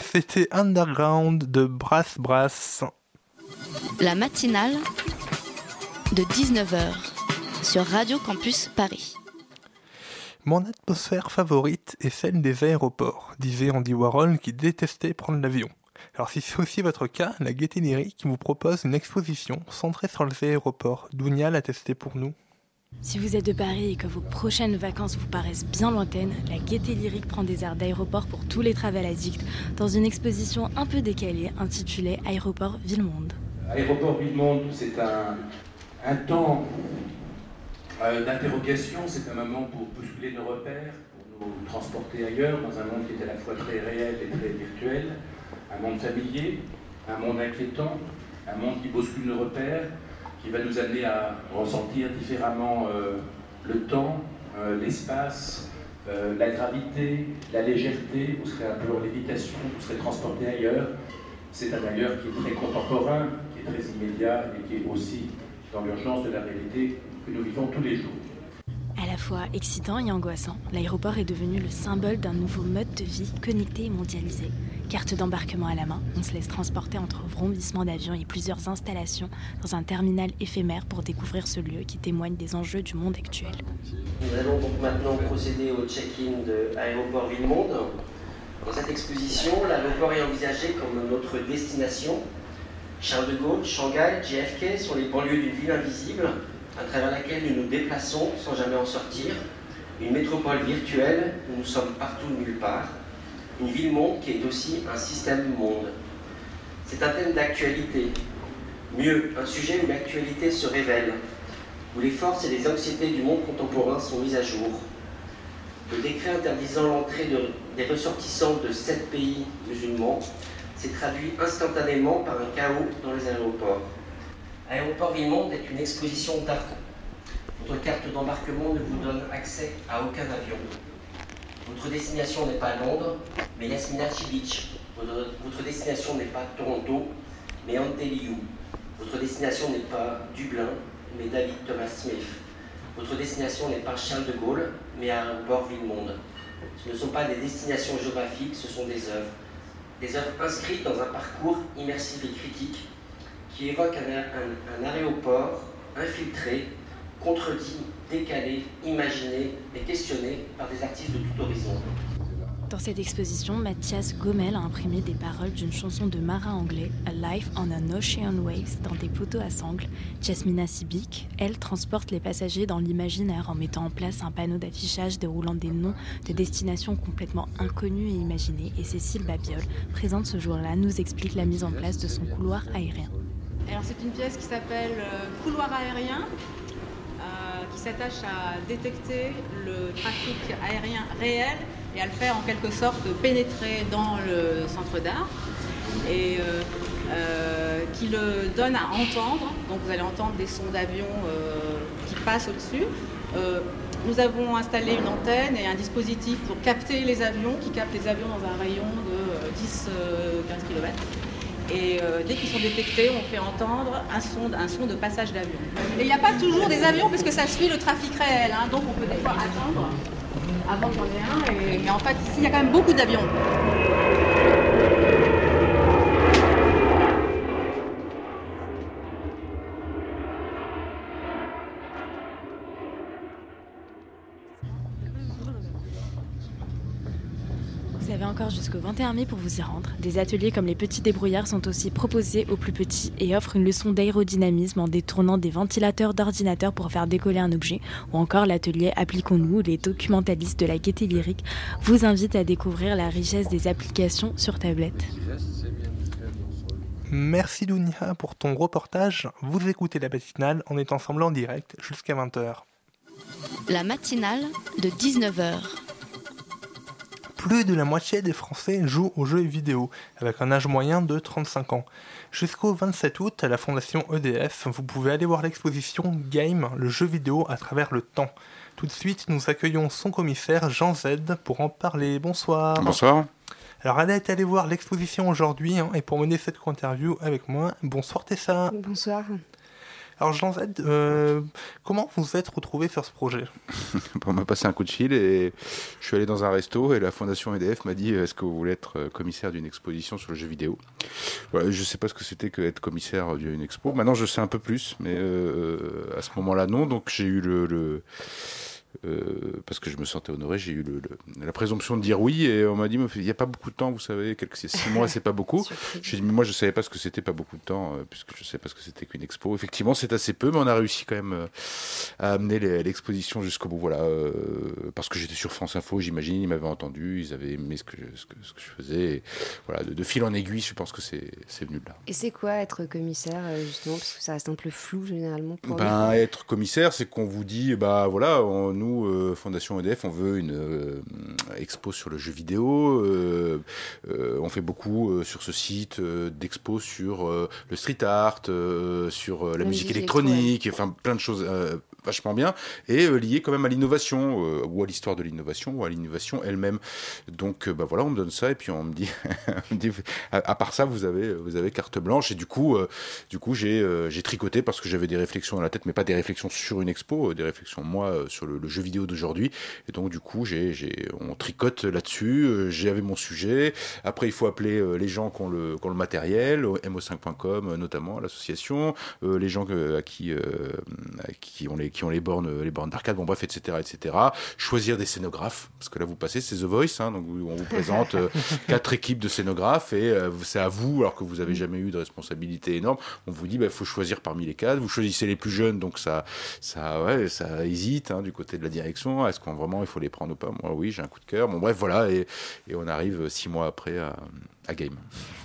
c'était Underground de Brass Brass. La matinale de 19h sur Radio Campus Paris. Mon atmosphère favorite est celle des aéroports, disait Andy Warhol qui détestait prendre l'avion. Alors si c'est aussi votre cas, la Gaieté Lyrique vous propose une exposition centrée sur les aéroports. Dounia l'a testé pour nous. Si vous êtes de Paris et que vos prochaines vacances vous paraissent bien lointaines, la Gaieté Lyrique prend des airs d'aéroport pour tous les travel addicts dans une exposition un peu décalée intitulée Aéroport Ville-Monde. Aéroport Ville-Monde, c'est un, un temps euh, d'interrogation, c'est un moment pour bousculer nos repères, pour nous transporter ailleurs, dans un monde qui est à la fois très réel et très virtuel, un monde familier, un monde inquiétant, un monde qui bouscule nos repères, qui va nous amener à ressentir différemment euh, le temps, euh, l'espace, euh, la gravité, la légèreté, vous serez un peu en lévitation, vous serez transporté ailleurs. C'est un ailleurs qui est très contemporain, qui est très immédiat et qui est aussi dans l'urgence de la réalité que nous vivons tous les jours. À la fois excitant et angoissant, l'aéroport est devenu le symbole d'un nouveau mode de vie connecté et mondialisé. Carte d'embarquement à la main, on se laisse transporter entre vrombissements d'avions et plusieurs installations dans un terminal éphémère pour découvrir ce lieu qui témoigne des enjeux du monde actuel. Nous allons donc maintenant procéder au check-in de Aéroport Ville-Monde. Dans cette exposition, l'aéroport est envisagé comme notre destination. Charles de Gaulle, Shanghai, JFK sont les banlieues d'une ville invisible à travers laquelle nous nous déplaçons sans jamais en sortir. Une métropole virtuelle où nous sommes partout nulle part. Une ville-monde qui est aussi un système-monde. C'est un thème d'actualité. Mieux, un sujet où l'actualité se révèle, où les forces et les anxiétés du monde contemporain sont mises à jour. Le décret interdisant l'entrée de- des ressortissants de sept pays musulmans s'est traduit instantanément par un chaos dans les aéroports. Aéroport Ville-Monde est une exposition d'art. Votre carte d'embarquement ne vous donne accès à aucun avion. Votre destination n'est pas Londres, mais Yasminachi Beach. Votre, destination n'est pas Toronto, mais Anteliu. Votre destination n'est pas Dublin, mais David Thomas Smith. Votre destination n'est pas Charles de Gaulle, mais Aéroport Ville-Monde. Ce ne sont pas des destinations géographiques, ce sont des œuvres. Des œuvres inscrites dans un parcours immersif et critique qui évoque un aéroport infiltré, contredit, décalé, imaginé et questionné par des artistes de tout horizon. Dans cette exposition, Mathias Gommel a imprimé des paroles d'une chanson de marin anglais, A Life on an Ocean Waves, dans des poteaux à sangles. Jasmina Sibic, elle, transporte les passagers dans l'imaginaire en mettant en place un panneau d'affichage déroulant des noms de destinations complètement inconnues et imaginées. Et Cécile Babiol, présente ce jour-là, nous explique la mise en place de son couloir aérien. Alors c'est une pièce qui s'appelle euh, Couloir aérien, s'attache à détecter le trafic aérien réel et à le faire en quelque sorte pénétrer dans le centre d'art et euh, euh, qui le donne à entendre. Donc vous allez entendre des sons d'avion euh, qui passent au-dessus. Nous avons installé une antenne et un dispositif pour capter les avions, qui capte les avions dans un rayon de euh, 10-15 km. Et euh, dès qu'ils sont détectés, on fait entendre un son, de passage d'avion. Et il n'y a pas toujours des avions parce que ça suit le trafic réel. hein. donc on peut des fois attendre avant en ait un. Mais en fait, ici, il y a quand même beaucoup d'avions. 21 mai pour vous y rendre. Des ateliers comme les petits débrouillards sont aussi proposés aux plus petits et offrent une leçon d'aérodynamisme en détournant des ventilateurs d'ordinateur pour faire décoller un objet. Ou encore l'atelier Appliquons-nous où les documentalistes de la gaieté lyrique vous invitent à découvrir la richesse des applications sur tablette. Merci Dounia pour ton reportage. Vous écoutez la matinale, on est ensemble en direct jusqu'à 20h. La matinale de 19h. Plus de la moitié des Français jouent aux jeux vidéo, avec un âge moyen de 35 ans. Jusqu'au 27 août, à la fondation EDF, vous pouvez aller voir l'exposition Game, le jeu vidéo à travers le temps. Tout de suite, nous accueillons son commissaire Jean Z pour en parler. Bonsoir. Bonsoir. Alors, elle est allée voir l'exposition aujourd'hui, hein, et pour mener cette interview avec moi, bonsoir Tessa. Bonsoir. Alors Jean Z, euh, comment vous êtes retrouvé sur ce projet? On m'a passé un coup de fil et je suis allé dans un resto et la fondation EDF m'a dit est-ce que vous voulez être euh, commissaire d'une exposition sur le jeu vidéo? Je ne sais pas ce que c'était que être commissaire d'une expo. Maintenant je sais un peu plus, mais euh, à ce moment-là non. Donc j'ai eu le, le euh, parce que je me sentais honoré, j'ai eu le, le- la présomption de dire oui et on m'a dit il n'y a pas beaucoup de temps, vous savez, quelques six mois c'est pas beaucoup. J'ai dit mais moi je savais pas ce que c'était pas beaucoup de temps euh, puisque je sais pas ce que c'était qu'une expo. Effectivement c'est assez peu, mais on a réussi quand même euh, à amener l'exposition jusqu'au bout. Voilà, parce que j'étais sur France Info, j'imagine, ils m'avaient entendu, ils avaient aimé ce que je, ce que, ce que je faisais. Et voilà, de, de fil en aiguille, je pense que c'est venu de là. Et c'est quoi être commissaire, justement Parce que ça reste un peu flou généralement pour. Ben, être commissaire, c'est qu'on vous dit, bah voilà, on- nous, euh, Fondation EDF, on veut une euh, expo sur le jeu vidéo. euh, on fait beaucoup sur ce site d'expos sur le street art, sur la, La musique musique électronique, enfin plein de choses vachement bien, et euh, liées quand même à l'innovation, euh, ou à l'histoire de l'innovation, ou à l'innovation elle-même. Donc, euh, bah voilà, on me donne ça, et puis on me dit, on à, part ça, vous avez, vous avez carte blanche, et du coup, du coup, j'ai tricoté parce que j'avais des réflexions dans la tête, mais pas des réflexions sur une expo, des réflexions moi sur le, jeu vidéo d'aujourd'hui. Et donc du coup, j'ai, j'ai, on tricote là-dessus. J'avais mon sujet. Après, il faut appeler les gens qui ont le, qui ont le matériel, au mo5.com euh, notamment, l'association, les gens à qui, à qui ont les, qui ont les bornes, les bornes d'arcade. Bon bref, etc., etc. Choisir des scénographes parce que là, vous passez, c'est The Voice, hein, donc on vous présente euh, quatre équipes de scénographes et euh, c'est à vous, alors que vous avez jamais eu de responsabilité énorme. On vous dit, il faut choisir parmi les quatre. Vous choisissez les plus jeunes, donc ça, ça, ouais, ça hésite hein, du côté de la direction. Est-ce qu'on vraiment il faut les prendre ou pas? Moi, oui, j'ai un coup de cœur. Bon, bref, voilà, et, et on arrive six mois après à, à Game.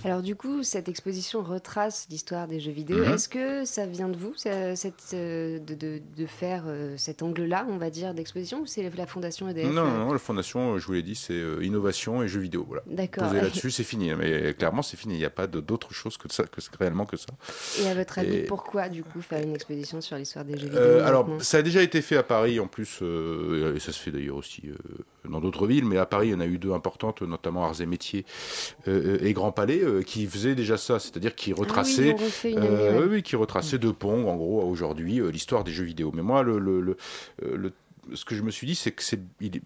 Alors du coup, cette exposition retrace l'histoire des jeux vidéo. Mhm. Est-ce que ça vient de vous, ça- cette, euh, de, de- de faire euh, cet angle-là, on va dire, d'exposition, ou c'est la fondation EDF Non, non, non, la fondation, euh, je vous l'ai dit, c'est euh, innovation et jeux vidéo. Voilà. D'accord. Posé là-dessus, c'est fini. Mais clairement, c'est fini. Il n'y a pas d'autre chose que ça, que réellement que ça. Et à votre avis, Et- pourquoi du coup faire une exposition sur l'histoire des jeux vidéo alors, ça a déjà été fait à Paris en plus, et ça se fait d'ailleurs aussi dans d'autres villes, mais à Paris, il y en a eu deux importantes, notamment Arts et Métiers euh, et Grand Palais, euh, qui faisaient déjà ça, c'est-à-dire qui retraçaient, Ah euh, ouais. oui, oui, qui retraçaient de Pong, en gros, à aujourd'hui, euh, l'histoire des jeux vidéo. Mais moi, le, le, le- euh, le- ce que je me suis dit, c'est que c'est il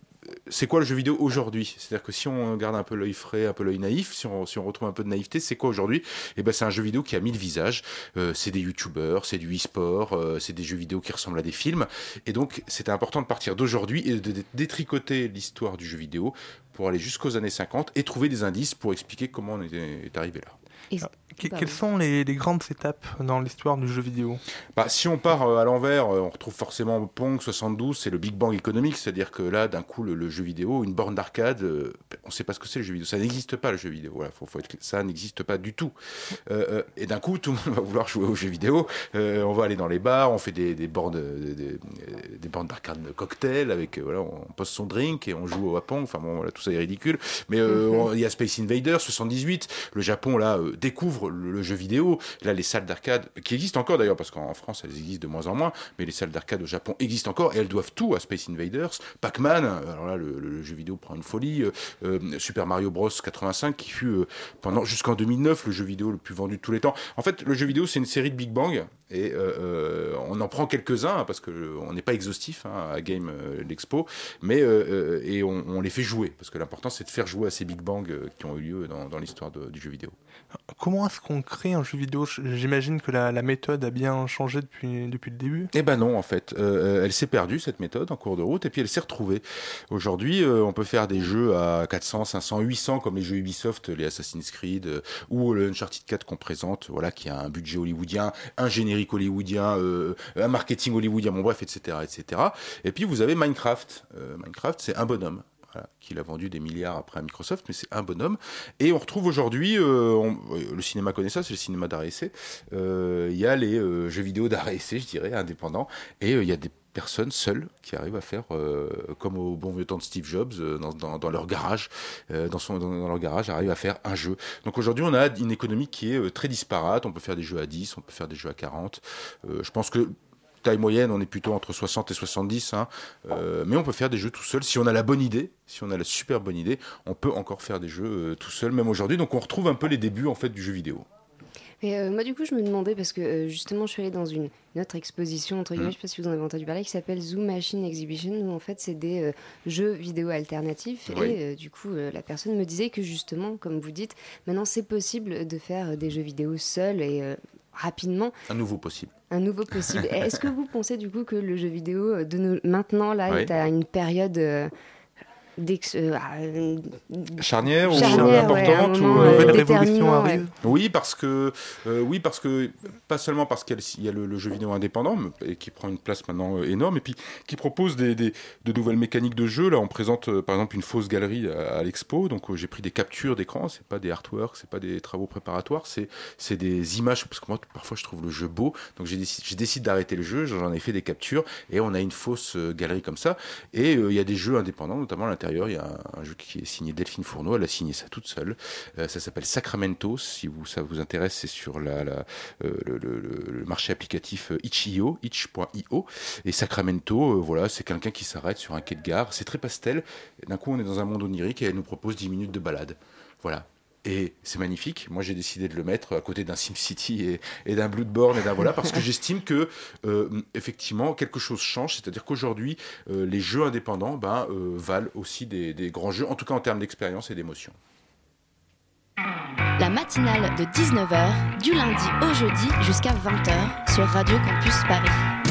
c'est quoi le jeu vidéo aujourd'hui? C'est-à-dire que si on garde un peu l'œil frais, un peu l'œil naïf, si on, si on retrouve un peu de naïveté, c'est quoi aujourd'hui? Eh ben, c'est un jeu vidéo qui a mille visages. Euh, c'est des youtubeurs, c'est du e-sport, euh, c'est des jeux vidéo qui ressemblent à des films. Et donc, c'était important de partir d'aujourd'hui et de, détricoter l'histoire du jeu vidéo pour aller jusqu'aux années 50 et trouver des indices pour expliquer comment on est, est arrivé là. Que- quelles sont les, les grandes étapes dans l'histoire du jeu vidéo? Bah, si on part euh, à l'envers, euh, on retrouve forcément Pong 72, c'est le Big Bang économique, c'est-à-dire que là, d'un coup, le, le jeu vidéo, une borne d'arcade, euh, on ne sait pas ce que c'est le jeu vidéo. Ça n'existe pas le jeu vidéo. Voilà, faut, faut être ça n'existe pas du tout. Euh, et d'un coup, tout le monde va vouloir jouer aux jeux vidéo. Euh, on va aller dans les bars, on fait des, des bornes, de- des, des- bornes d'arcade de cocktail avec, euh, voilà, on pose son drink et on joue au Pong. Enfin bon, voilà, tout ça est ridicule. Mais euh, Mhm. il y a Space Invaders 78. Le Japon là euh, découvre le, jeu vidéo. Là, les salles d'arcade qui existent encore d'ailleurs parce qu'en France elles existent de moins en moins, mais les salles d'arcade au Japon existent encore et elles doivent tout à Space Invaders, Pac-Man. Alors là, le, jeu vidéo prend une folie. euh, euh, Super Mario Bros 85 qui fut euh, pendant jusqu'en 2009 le jeu vidéo le plus vendu de tous les temps. En fait, le jeu vidéo c'est une série de Big Bang et euh, euh, on en prend quelques-uns hein, parce que euh, on n'est pas exhaustif hein, à Game l'Expo, mais euh, et on, on les fait jouer parce que l'important c'est de faire jouer à ces Big Bang qui ont eu lieu dans, dans l'histoire du jeu vidéo. Comment est-ce qu'on crée un jeu vidéo? J'imagine que la, la méthode a bien changé depuis, depuis le début. Eh ben non, en fait, Euh, elle s'est perdue cette méthode en cours de route et puis elle s'est retrouvée. Aujourd'hui, on peut faire des jeux à 400, 500, 800 comme les jeux Ubisoft, les Assassin's Creed ou le Uncharted 4 qu'on présente, voilà, qui a un budget hollywoodien, un hollywoodien, euh, un marketing hollywoodien, bon bref, etc., etc. Et puis vous avez Minecraft. Euh, Minecraft, c'est un bonhomme. Voilà, qu'il a vendu des milliards après à Microsoft, mais c'est un bonhomme. Et on retrouve aujourd'hui, euh, le cinéma connaît ça, c'est le cinéma d'art Il y a les jeux vidéo d'art je dirais, indépendants. Et il y a des personnes seules qui arrivent à faire euh, comme au bon vieux temps de Steve Jobs euh, dans, leur garage euh, dans, leur garage à faire un jeu donc aujourd'hui on a une économie qui est euh, très disparate on peut faire des jeux à 10 on peut faire des jeux à 40 Euh, je pense que taille moyenne, on est plutôt entre 60 et 70, hein. Mais on peut faire des jeux tout seul. Si on a la bonne idée, si on a la super bonne idée, on peut encore faire des jeux tout seul, même aujourd'hui. Donc on retrouve un peu les débuts en fait du jeu vidéo. Et euh, moi, du coup, je me demandais, parce que euh, justement, je suis allée dans une, une autre exposition, entre guillemets, Mm. je sais pas si vous en avez entendu parler, qui s'appelle Zoom Machine Exhibition, où en fait, c'est des euh, jeux vidéo alternatifs. Oui. Et euh, du coup, la personne me disait que justement, comme vous dites, maintenant, c'est possible de faire des jeux vidéo seuls et rapidement. Un nouveau possible. Un nouveau possible. Est-ce que vous pensez du coup que le jeu vidéo de maintenant là Oui. est à une période euh, ah, euh, Charnière, ou Charnière, ouais, un importante moment, ou, euh, euh, déterminant, ouais. Oui, parce que euh, oui, parce que pas seulement parce qu'il y a, le- jeu vidéo indépendant mais- et qui prend une place maintenant euh, énorme, et puis qui propose des, des- de nouvelles mécaniques de jeu. Là, on présente par exemple une fausse galerie à, à l'expo. Donc, j'ai pris des captures d'écran. C'est pas des artworks, c'est pas des travaux préparatoires, c'est c'est des images. Parce que moi, parfois, je trouve le jeu beau. Donc, j'ai décidé, d'arrêter le jeu. J'en ai fait des captures et on a une fausse galerie comme ça. Et il y a des jeux indépendants, notamment à l'intérieur. Il y a un, jeu qui est signé Delphine Fourneau. Elle a signé ça toute seule. Euh, ça s'appelle Sacramento. Si vous, ça vous intéresse, c'est sur euh, le, marché applicatif euh, itch.io, itch.io. Et Sacramento, voilà, c'est quelqu'un qui s'arrête sur un quai de gare. C'est très pastel. D'un coup, on est dans un monde onirique et elle nous propose 10 minutes de balade. Voilà. Et c'est magnifique. Moi, j'ai décidé de le mettre à côté d'un SimCity et, d'un Bloodborne et d'un voilà, parce que j'estime que euh, effectivement quelque chose change. C'est-à-dire qu'aujourd'hui, euh, les jeux indépendants ben, euh, valent aussi des, des grands jeux, en tout cas en termes d'expérience et d'émotion. La matinale de 19h, du lundi au jeudi jusqu'à 20h sur Radio Campus Paris.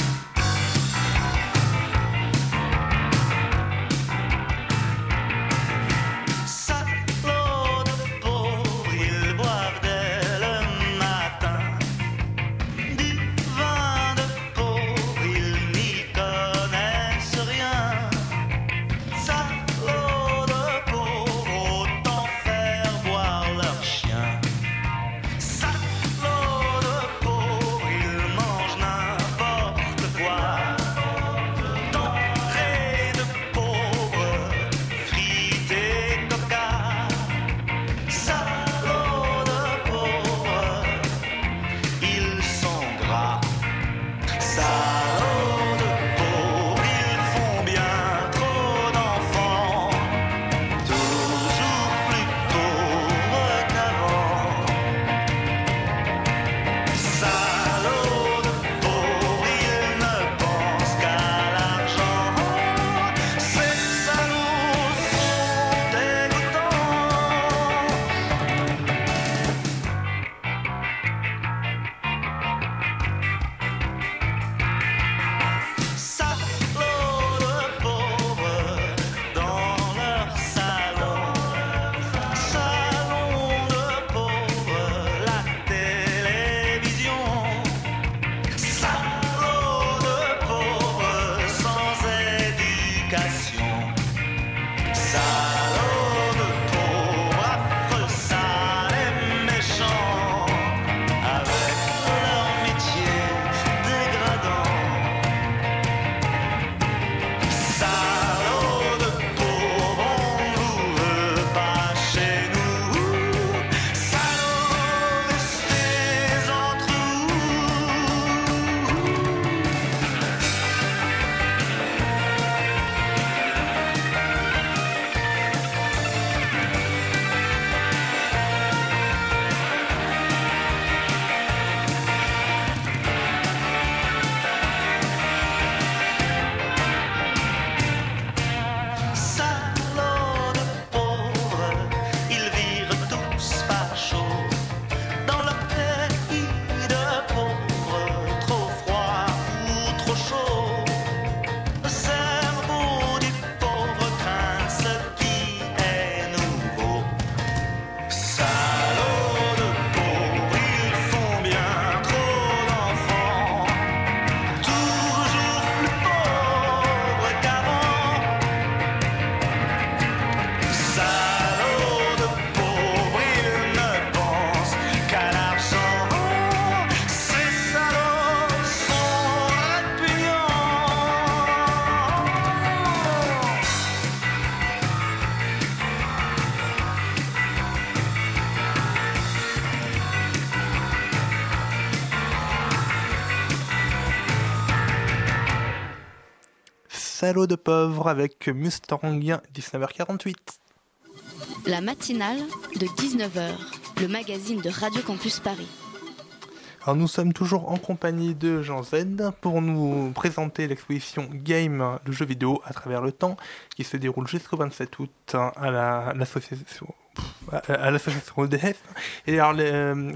Salaud de pauvre avec Mustang 19h48. La matinale de 19h, le magazine de Radio Campus Paris. Alors nous sommes toujours en compagnie de Jean Z pour nous présenter l'exposition Game, le jeu vidéo à travers le temps, qui se déroule jusqu'au 27 août hein, à la- l'association à à l'association EDF. Et alors euh,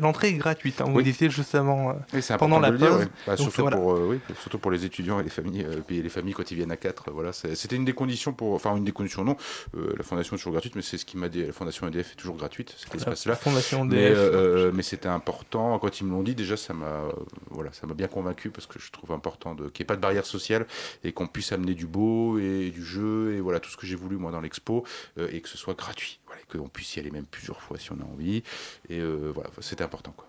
l'entrée est gratuite, hein, vous Oui. disiez justement euh, Oui, pendant la pause. dire, ouais. Bah, Donc, surtout, voilà. pour, euh, oui, surtout pour les étudiants et les familles, euh, les familles quand ils viennent à 4. Voilà, c'était une des conditions pour, enfin une des conditions non. euh, la fondation est toujours gratuite, mais c'est ce qui m'a dit. La fondation EDF est toujours gratuite, cet La espace-là. fondation EDF. mais c'était important quand ils me l'ont dit. Déjà, ça m'a, voilà, ça m'a bien convaincu parce que je trouve important qu'il n'y ait pas de barrière sociale et qu'on puisse amener du beau et du jeu et voilà tout ce que j'ai voulu moi dans l'expo et que ce soit gratuit. Voilà, qu'on puisse y aller même plusieurs fois si on a envie. Et euh, voilà, c'était important quoi.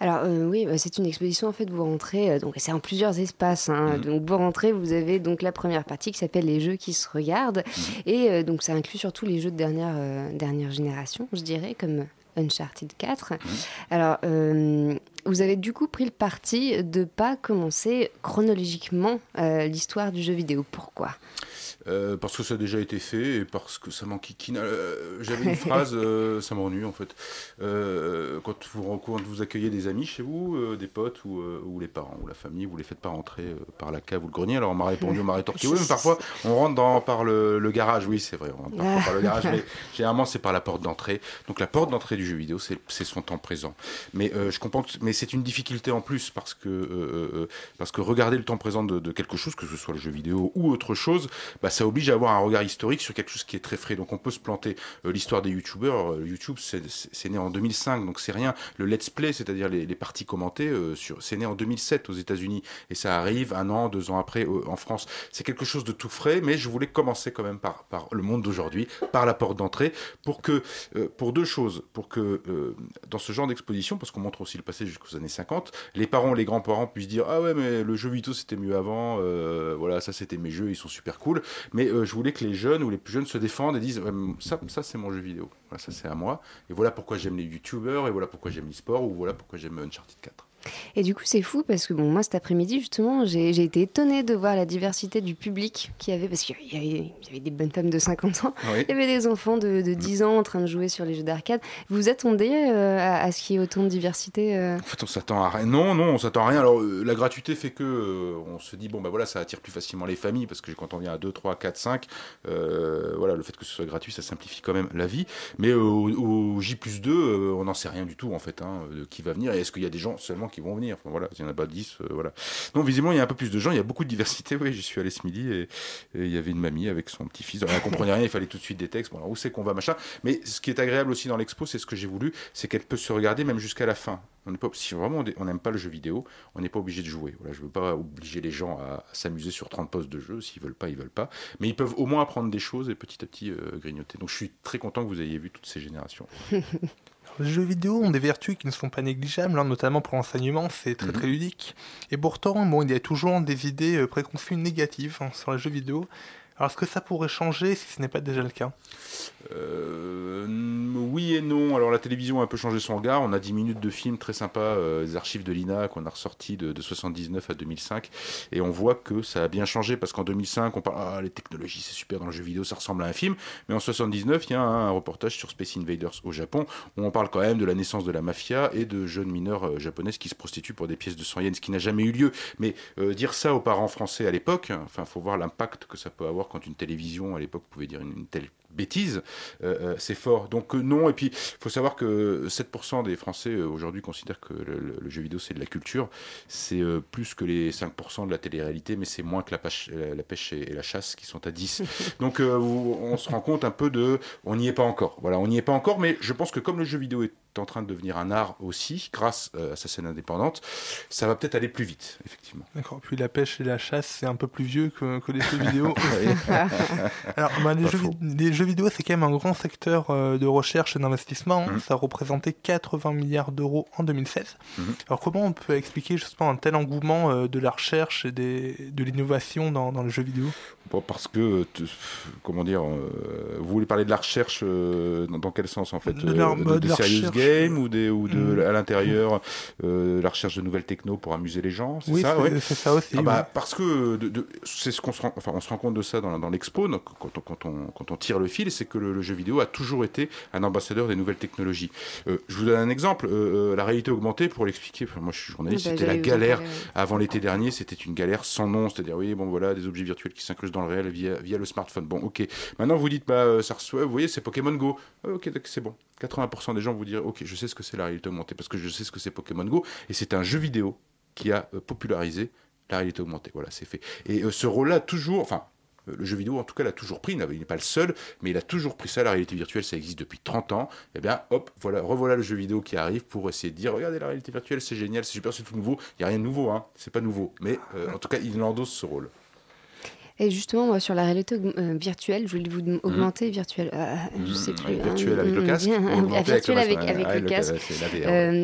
Alors euh, oui, bah, c'est une exposition en fait. Vous rentrez, euh, donc c'est en plusieurs espaces. hein. Mhm. Donc vous rentrez, vous avez donc la première partie qui s'appelle les jeux qui se regardent, Mhm. et euh, donc ça inclut surtout les jeux de dernière dernière génération, je dirais, comme Uncharted 4. Mhm. Alors vous avez du coup pris le parti de pas commencer chronologiquement l'histoire du jeu vidéo. Pourquoi? Euh, parce que ça a déjà été fait et parce que ça m'enquiquine. Euh, J'avais une phrase, euh, ça m'ennuie en fait. Euh, quand, vous, quand vous accueillez des amis chez vous, des potes ou, ou les parents ou la famille, vous les faites pas rentrer par la cave ou le grenier. Alors on m'a répondu, on m'a rétorqué, oui, mais parfois on rentre dans, par le, le garage. Oui, c'est vrai, on rentre parfois par le garage, mais généralement c'est par la porte d'entrée. Donc la porte d'entrée du jeu vidéo, c'est son temps présent. Mais je comprends, que, mais c'est une difficulté en plus parce que parce que regarder le temps présent de, de quelque chose, que ce soit le jeu vidéo ou autre chose, bah, ça oblige à avoir un regard historique sur quelque chose qui est très frais. Donc on peut se planter. Euh, L'histoire des youtubeurs, euh, YouTube, c'est- né en 2005, donc c'est rien. Le let's play, c'est-à-dire les, les parties commentées, euh, sur- c'est né en 2007 aux États-Unis et ça arrive un an, deux ans après en France. C'est quelque chose de tout frais, mais je voulais commencer quand même par, par le monde d'aujourd'hui, par la porte d'entrée, pour que, pour deux choses, pour que dans ce genre d'exposition, parce qu'on montre aussi le passé jusqu'aux années 50, les parents, les grands-parents puissent dire ah ouais mais le jeu vidéo c'était mieux avant, euh, voilà ça c'était mes jeux, ils sont super cool, mais euh, je voulais que les jeunes ou les plus jeunes se défendent et disent ça, ça c'est mon jeu vidéo, voilà, ça c'est à moi, et voilà pourquoi j'aime les youtubeurs, et voilà pourquoi j'aime l'e-sport, ou voilà pourquoi j'aime Uncharted 4. Et du coup, c'est fou parce que bon, moi cet après-midi, justement, j'ai j'ai été étonnée de voir la diversité du public qu'il y avait, parce qu'il y avait, il y avait des bonnes femmes de 50 ans, Oui. il y avait des enfants de, de 10 ans en train de jouer sur les jeux d'arcade. Vous vous attendez euh, à, à ce qu'il y ait autant de diversité euh? En fait, on s'attend à rien. Non, non, on s'attend à rien. Alors, euh, la gratuité fait que on se dit bon bah voilà, ça attire plus facilement les familles parce que quand on vient à 2, 3, 4, 5, euh, voilà, le fait que ce soit gratuit, ça simplifie quand même la vie. Mais au, au J plus 2, euh, on n'en sait rien du tout en fait, hein, de qui va venir et est-ce qu'il y a des gens seulement qui vont venir. Enfin, voilà, il n'y en a pas 10, euh, voilà. Non, visiblement, il y a un peu plus de gens, il y a beaucoup de diversité. Oui, j'y suis allé ce midi et, il y avait une mamie avec son petit-fils. Elle comprenait rien, il fallait tout de suite des textes. Bon, alors où c'est qu'on va, machin. Mais ce qui est agréable aussi dans l'expo, c'est ce que j'ai voulu, c'est qu'elle peut se regarder même jusqu'à la fin. On pas, si vraiment on n'aime pas le jeu vidéo, on n'est pas obligé de jouer. Voilà, je ne veux pas obliger les gens à, s'amuser sur 30 postes de jeu. S'ils veulent pas, ils veulent pas. Mais ils peuvent au moins apprendre des choses et petit à petit euh, grignoter. Donc je suis très content que vous ayez vu toutes ces générations. Les jeux vidéo ont des vertus qui ne sont pas négligeables, hein, notamment pour l'enseignement, c'est très très ludique. Et pourtant, bon, il y a toujours des idées euh, préconçues négatives hein, sur les jeux vidéo. Alors est-ce que ça pourrait changer si ce n'est pas déjà le cas? Euh, oui et non. Alors la télévision a un peu changé son regard. On a 10 minutes de films très sympas, euh, des archives de l'INA qu'on a ressortis de, de 79 à 2005. Et on voit que ça a bien changé parce qu'en 2005, on parle ah, les technologies, c'est super dans le jeu vidéo, ça ressemble à un film. Mais en 79, il y a un, un reportage sur Space Invaders au Japon où on parle quand même de la naissance de la mafia et de jeunes mineurs euh, japonaises qui se prostituent pour des pièces de 100 yens, ce qui n'a jamais eu lieu. Mais euh, dire ça aux parents français à l'époque, enfin, faut voir l'impact que ça peut avoir quand une télévision à l'époque pouvait dire une, telle bêtise, euh, euh, c'est fort. Donc euh, non, et puis il faut savoir que 7% des Français aujourd'hui considèrent que le, le- le jeu vidéo c'est de la culture. C'est euh, plus que les 5% de la télé-réalité, mais c'est moins que la pêche, la, la pêche et, et la chasse qui sont à 10. Donc euh, on se rend compte un peu de... On n'y est pas encore. Voilà, on n'y est pas encore, mais je pense que comme le jeu vidéo est en train de devenir un art aussi, grâce à sa scène indépendante, ça va peut-être aller plus vite, effectivement. D'accord, puis la pêche et la chasse, c'est un peu plus vieux que, que les jeux vidéo. Alors, bah, les, jeux, les jeux vidéo, c'est quand même un grand secteur euh, de recherche et d'investissement. Mmh. Ça représentait 80 milliards d'euros en 2016. Mmh. Alors, comment on peut expliquer justement un tel engouement euh, de la recherche et des, de l'innovation dans, dans les jeux vidéo? Bon, parce que, comment dire, euh, vous voulez parler de la recherche euh, dans, dans quel sens en fait De la- Euh, de des serious games ou, des, ou de, Mm. à l'intérieur la recherche de nouvelles techno pour amuser les gens c'est Oui, ça c'est- ouais c'est ça aussi, Ah bah. Parce que c'est ce qu'on se rend, enfin, on se rend compte de ça dans, dans l'expo, donc, quand, on, quand, on, quand on tire le fil, c'est que le, le jeu vidéo a toujours été un ambassadeur des nouvelles technologies. Euh, je vous donne un exemple. euh, euh, la réalité augmentée, pour l'expliquer, enfin, moi je suis journaliste, Ah bah, c'était la galère avant l'été dernier, c'était une galère sans nom, c'est-à-dire oui, bon voilà, des objets virtuels qui s'incrustent dans le réel via, via le smartphone. Bon, ok. Maintenant vous dites, bah ça reçoit, vous voyez, c'est Pokémon Go. Ok, c'est bon. 80% des gens vous diront, ok, je sais ce que c'est la réalité augmentée parce que je sais ce que c'est Pokémon Go et c'est un jeu vidéo qui a popularisé la réalité augmentée. Voilà, c'est fait. Et euh, ce rôle-là, toujours, enfin, le jeu vidéo, en tout cas, l'a toujours pris. Il n'est pas le seul, mais il a toujours pris ça. La réalité virtuelle, ça existe depuis 30 ans. Et bien, hop, voilà, revoilà le jeu vidéo qui arrive pour essayer de dire regardez la réalité virtuelle, c'est génial, c'est super, c'est tout nouveau. Il n'y a rien de nouveau, hein. C'est pas nouveau. Mais euh, en tout cas, il endosse ce rôle. Et justement, moi, sur la réalité euh, virtuelle, je voulais vous dem- augmenter virtuelle. euh, je sais Mhm, plus. ouais, virtuelle avec le mm, casque, virtuelle avec, le casque.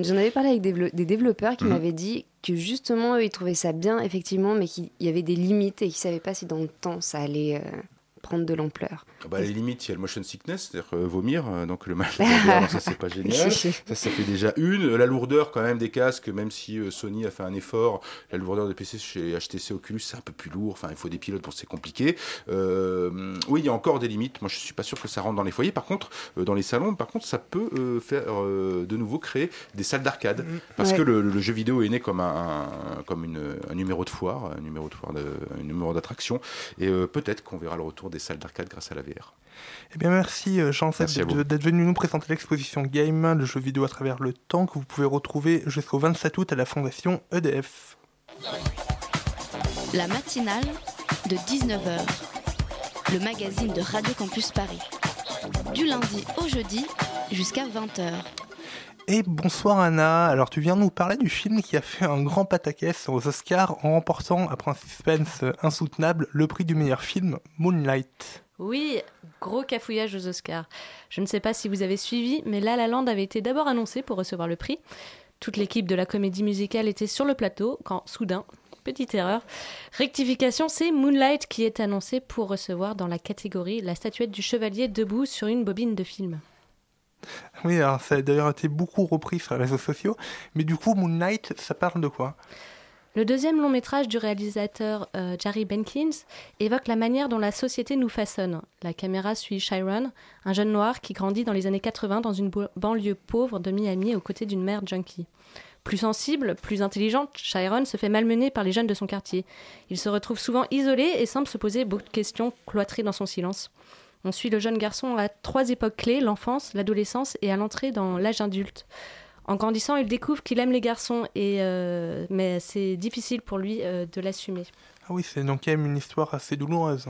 J'en avais parlé avec des développeurs qui Mhm. m'avaient dit que justement, eux, ils trouvaient ça bien, effectivement, mais qu'il y avait des limites et qu'ils ne savaient pas si dans le temps ça allait euh, prendre de l'ampleur. Ah bah, à la limite, il y a le motion sickness, c'est-à-dire euh, vomir, euh, donc le mal ça c'est pas génial. ça, ça fait déjà une. La lourdeur quand même des casques, même si euh, Sony a fait un effort, la lourdeur des PC chez HTC Oculus, c'est un peu plus lourd. Enfin, il faut des pilotes pour c'est compliqué. Oui, il y a encore des limites. Moi, je suis pas sûr que ça rentre dans les foyers. Par contre, dans les salons, par contre, ça peut faire de nouveau créer des salles d'arcade, parce Ouais. que le, le jeu vidéo est né comme un, un- comme une, un numéro de foire, un numéro de foire, de, un numéro d'attraction, et peut-être qu'on verra le retour des salles d'arcade grâce à la VR. Eh bien, merci euh, vous. d'être venu nous présenter l'exposition Game, le jeu vidéo à travers le temps, que vous pouvez retrouver jusqu'au 27 août à la fondation EDF. La matinale de 19h, le magazine de Radio Campus Paris. Du lundi au jeudi jusqu'à 20h. Et bonsoir Anna, alors tu viens nous parler du film qui a fait un grand pataquès aux Oscars en remportant, après un suspense insoutenable, le prix du meilleur film, Moonlight. Oui, gros cafouillage aux Oscars. Je ne sais pas si vous avez suivi, mais La La Land avait été d'abord annoncé pour recevoir le prix. Toute l'équipe de la comédie musicale était sur le plateau quand, soudain, petite erreur, rectification, c'est Moonlight qui est annoncé pour recevoir dans la catégorie la statuette du chevalier debout sur une bobine de film. Oui, alors ça a d'ailleurs été beaucoup repris sur les réseaux sociaux, mais du coup Moonlight, ça parle de quoi? Le deuxième long métrage du réalisateur euh, Jerry Benkins évoque la manière dont la société nous façonne. La caméra suit Chiron, un jeune noir qui grandit dans les années 80 dans une banlieue pauvre de Miami aux côtés d'une mère junkie. Plus sensible, plus intelligente, Chiron se fait malmener par les jeunes de son quartier. Il se retrouve souvent isolé et semble se poser beaucoup de questions cloîtrées dans son silence. On suit le jeune garçon à trois époques clés, l'enfance, l'adolescence et à l'entrée dans l'âge adulte. En grandissant, il découvre qu'il aime les garçons, et, euh, mais c'est difficile pour lui euh, de l'assumer. Ah oui, c'est donc quand même une histoire assez douloureuse.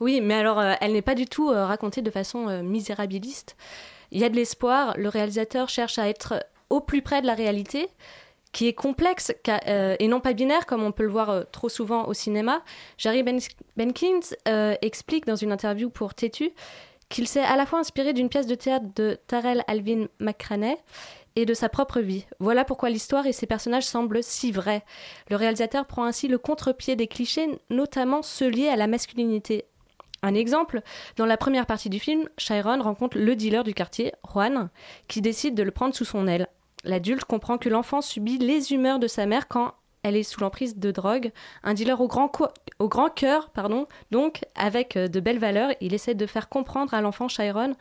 Oui, mais alors euh, elle n'est pas du tout racontée de façon misérabiliste. Il y a de l'espoir, le réalisateur cherche à être au plus près de la réalité, qui est complexe euh, et non pas binaire comme on peut le voir euh, trop souvent au cinéma. Jerry Ben- Benkins euh, explique dans une interview pour Tétu qu'il s'est à la fois inspiré d'une pièce de théâtre de Tarell Alvin McCraney et de sa propre vie. Voilà pourquoi l'histoire et ses personnages semblent si vrais. Le réalisateur prend ainsi le contre-pied des clichés, notamment ceux liés à la masculinité. Un exemple, dans la première partie du film, Chiron rencontre le dealer du quartier, Juan, qui décide de le prendre sous son aile. L'adulte comprend que l'enfant subit les humeurs de sa mère quand elle est sous l'emprise de drogue. Un dealer au grand, cœur, pardon, donc avec euh, de belles valeurs, il essaie de faire comprendre à l'enfant Chiron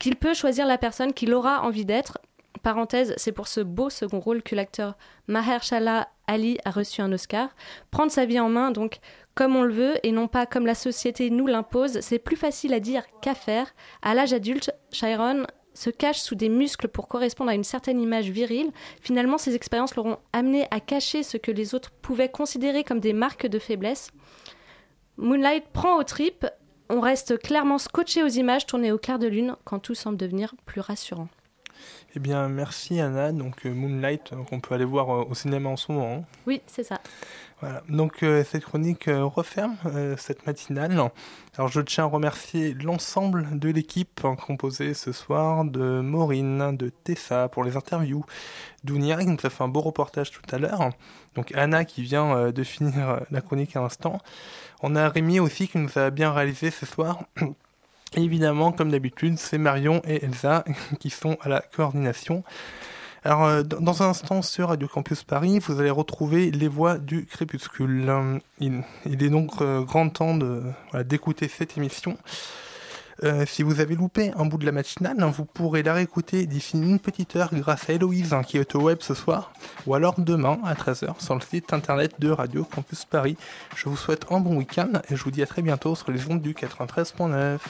qu'il peut choisir la personne qu'il aura envie d'être. Parenthèse, c'est pour ce beau second rôle que l'acteur Mahershala Ali a reçu un Oscar. Prendre sa vie en main, donc comme on le veut et non pas comme la société nous l'impose, c'est plus facile à dire qu'à faire. À l'âge adulte, Chiron se cache sous des muscles pour correspondre à une certaine image virile. Finalement, ces expériences l'auront amené à cacher ce que les autres pouvaient considérer comme des marques de faiblesse. Moonlight prend aux tripes. On reste clairement scotché aux images tournées au clair de lune quand tout semble devenir plus rassurant. Eh bien, merci Anna. Donc, euh, Moonlight, euh, qu'on peut aller voir euh, au cinéma en ce moment. hein. Oui, c'est ça. Voilà. Donc, euh, cette chronique euh, referme euh, cette matinale. Alors, je tiens à remercier l'ensemble de l'équipe hein, composée ce soir de Maureen, de Tessa pour les interviews, Dounia qui nous a fait un beau reportage tout à l'heure. Donc, Anna qui vient de finir la chronique à l'instant. On a Rémi aussi qui nous a bien réalisé ce soir. Évidemment, comme d'habitude, c'est Marion et Elsa qui sont à la coordination. Alors, euh, dans un instant sur Radio Campus Paris, vous allez retrouver les voix du crépuscule. Euh, Il, est donc euh, grand temps d'écouter cette émission. Si vous avez loupé un bout de la matinale, hein, vous pourrez la réécouter d'ici une petite heure grâce à Héloïse hein, qui est au web ce soir, ou alors demain à 13h sur le site internet de Radio Campus Paris. Je vous souhaite un bon week-end et je vous dis à très bientôt sur les ondes du 93.9.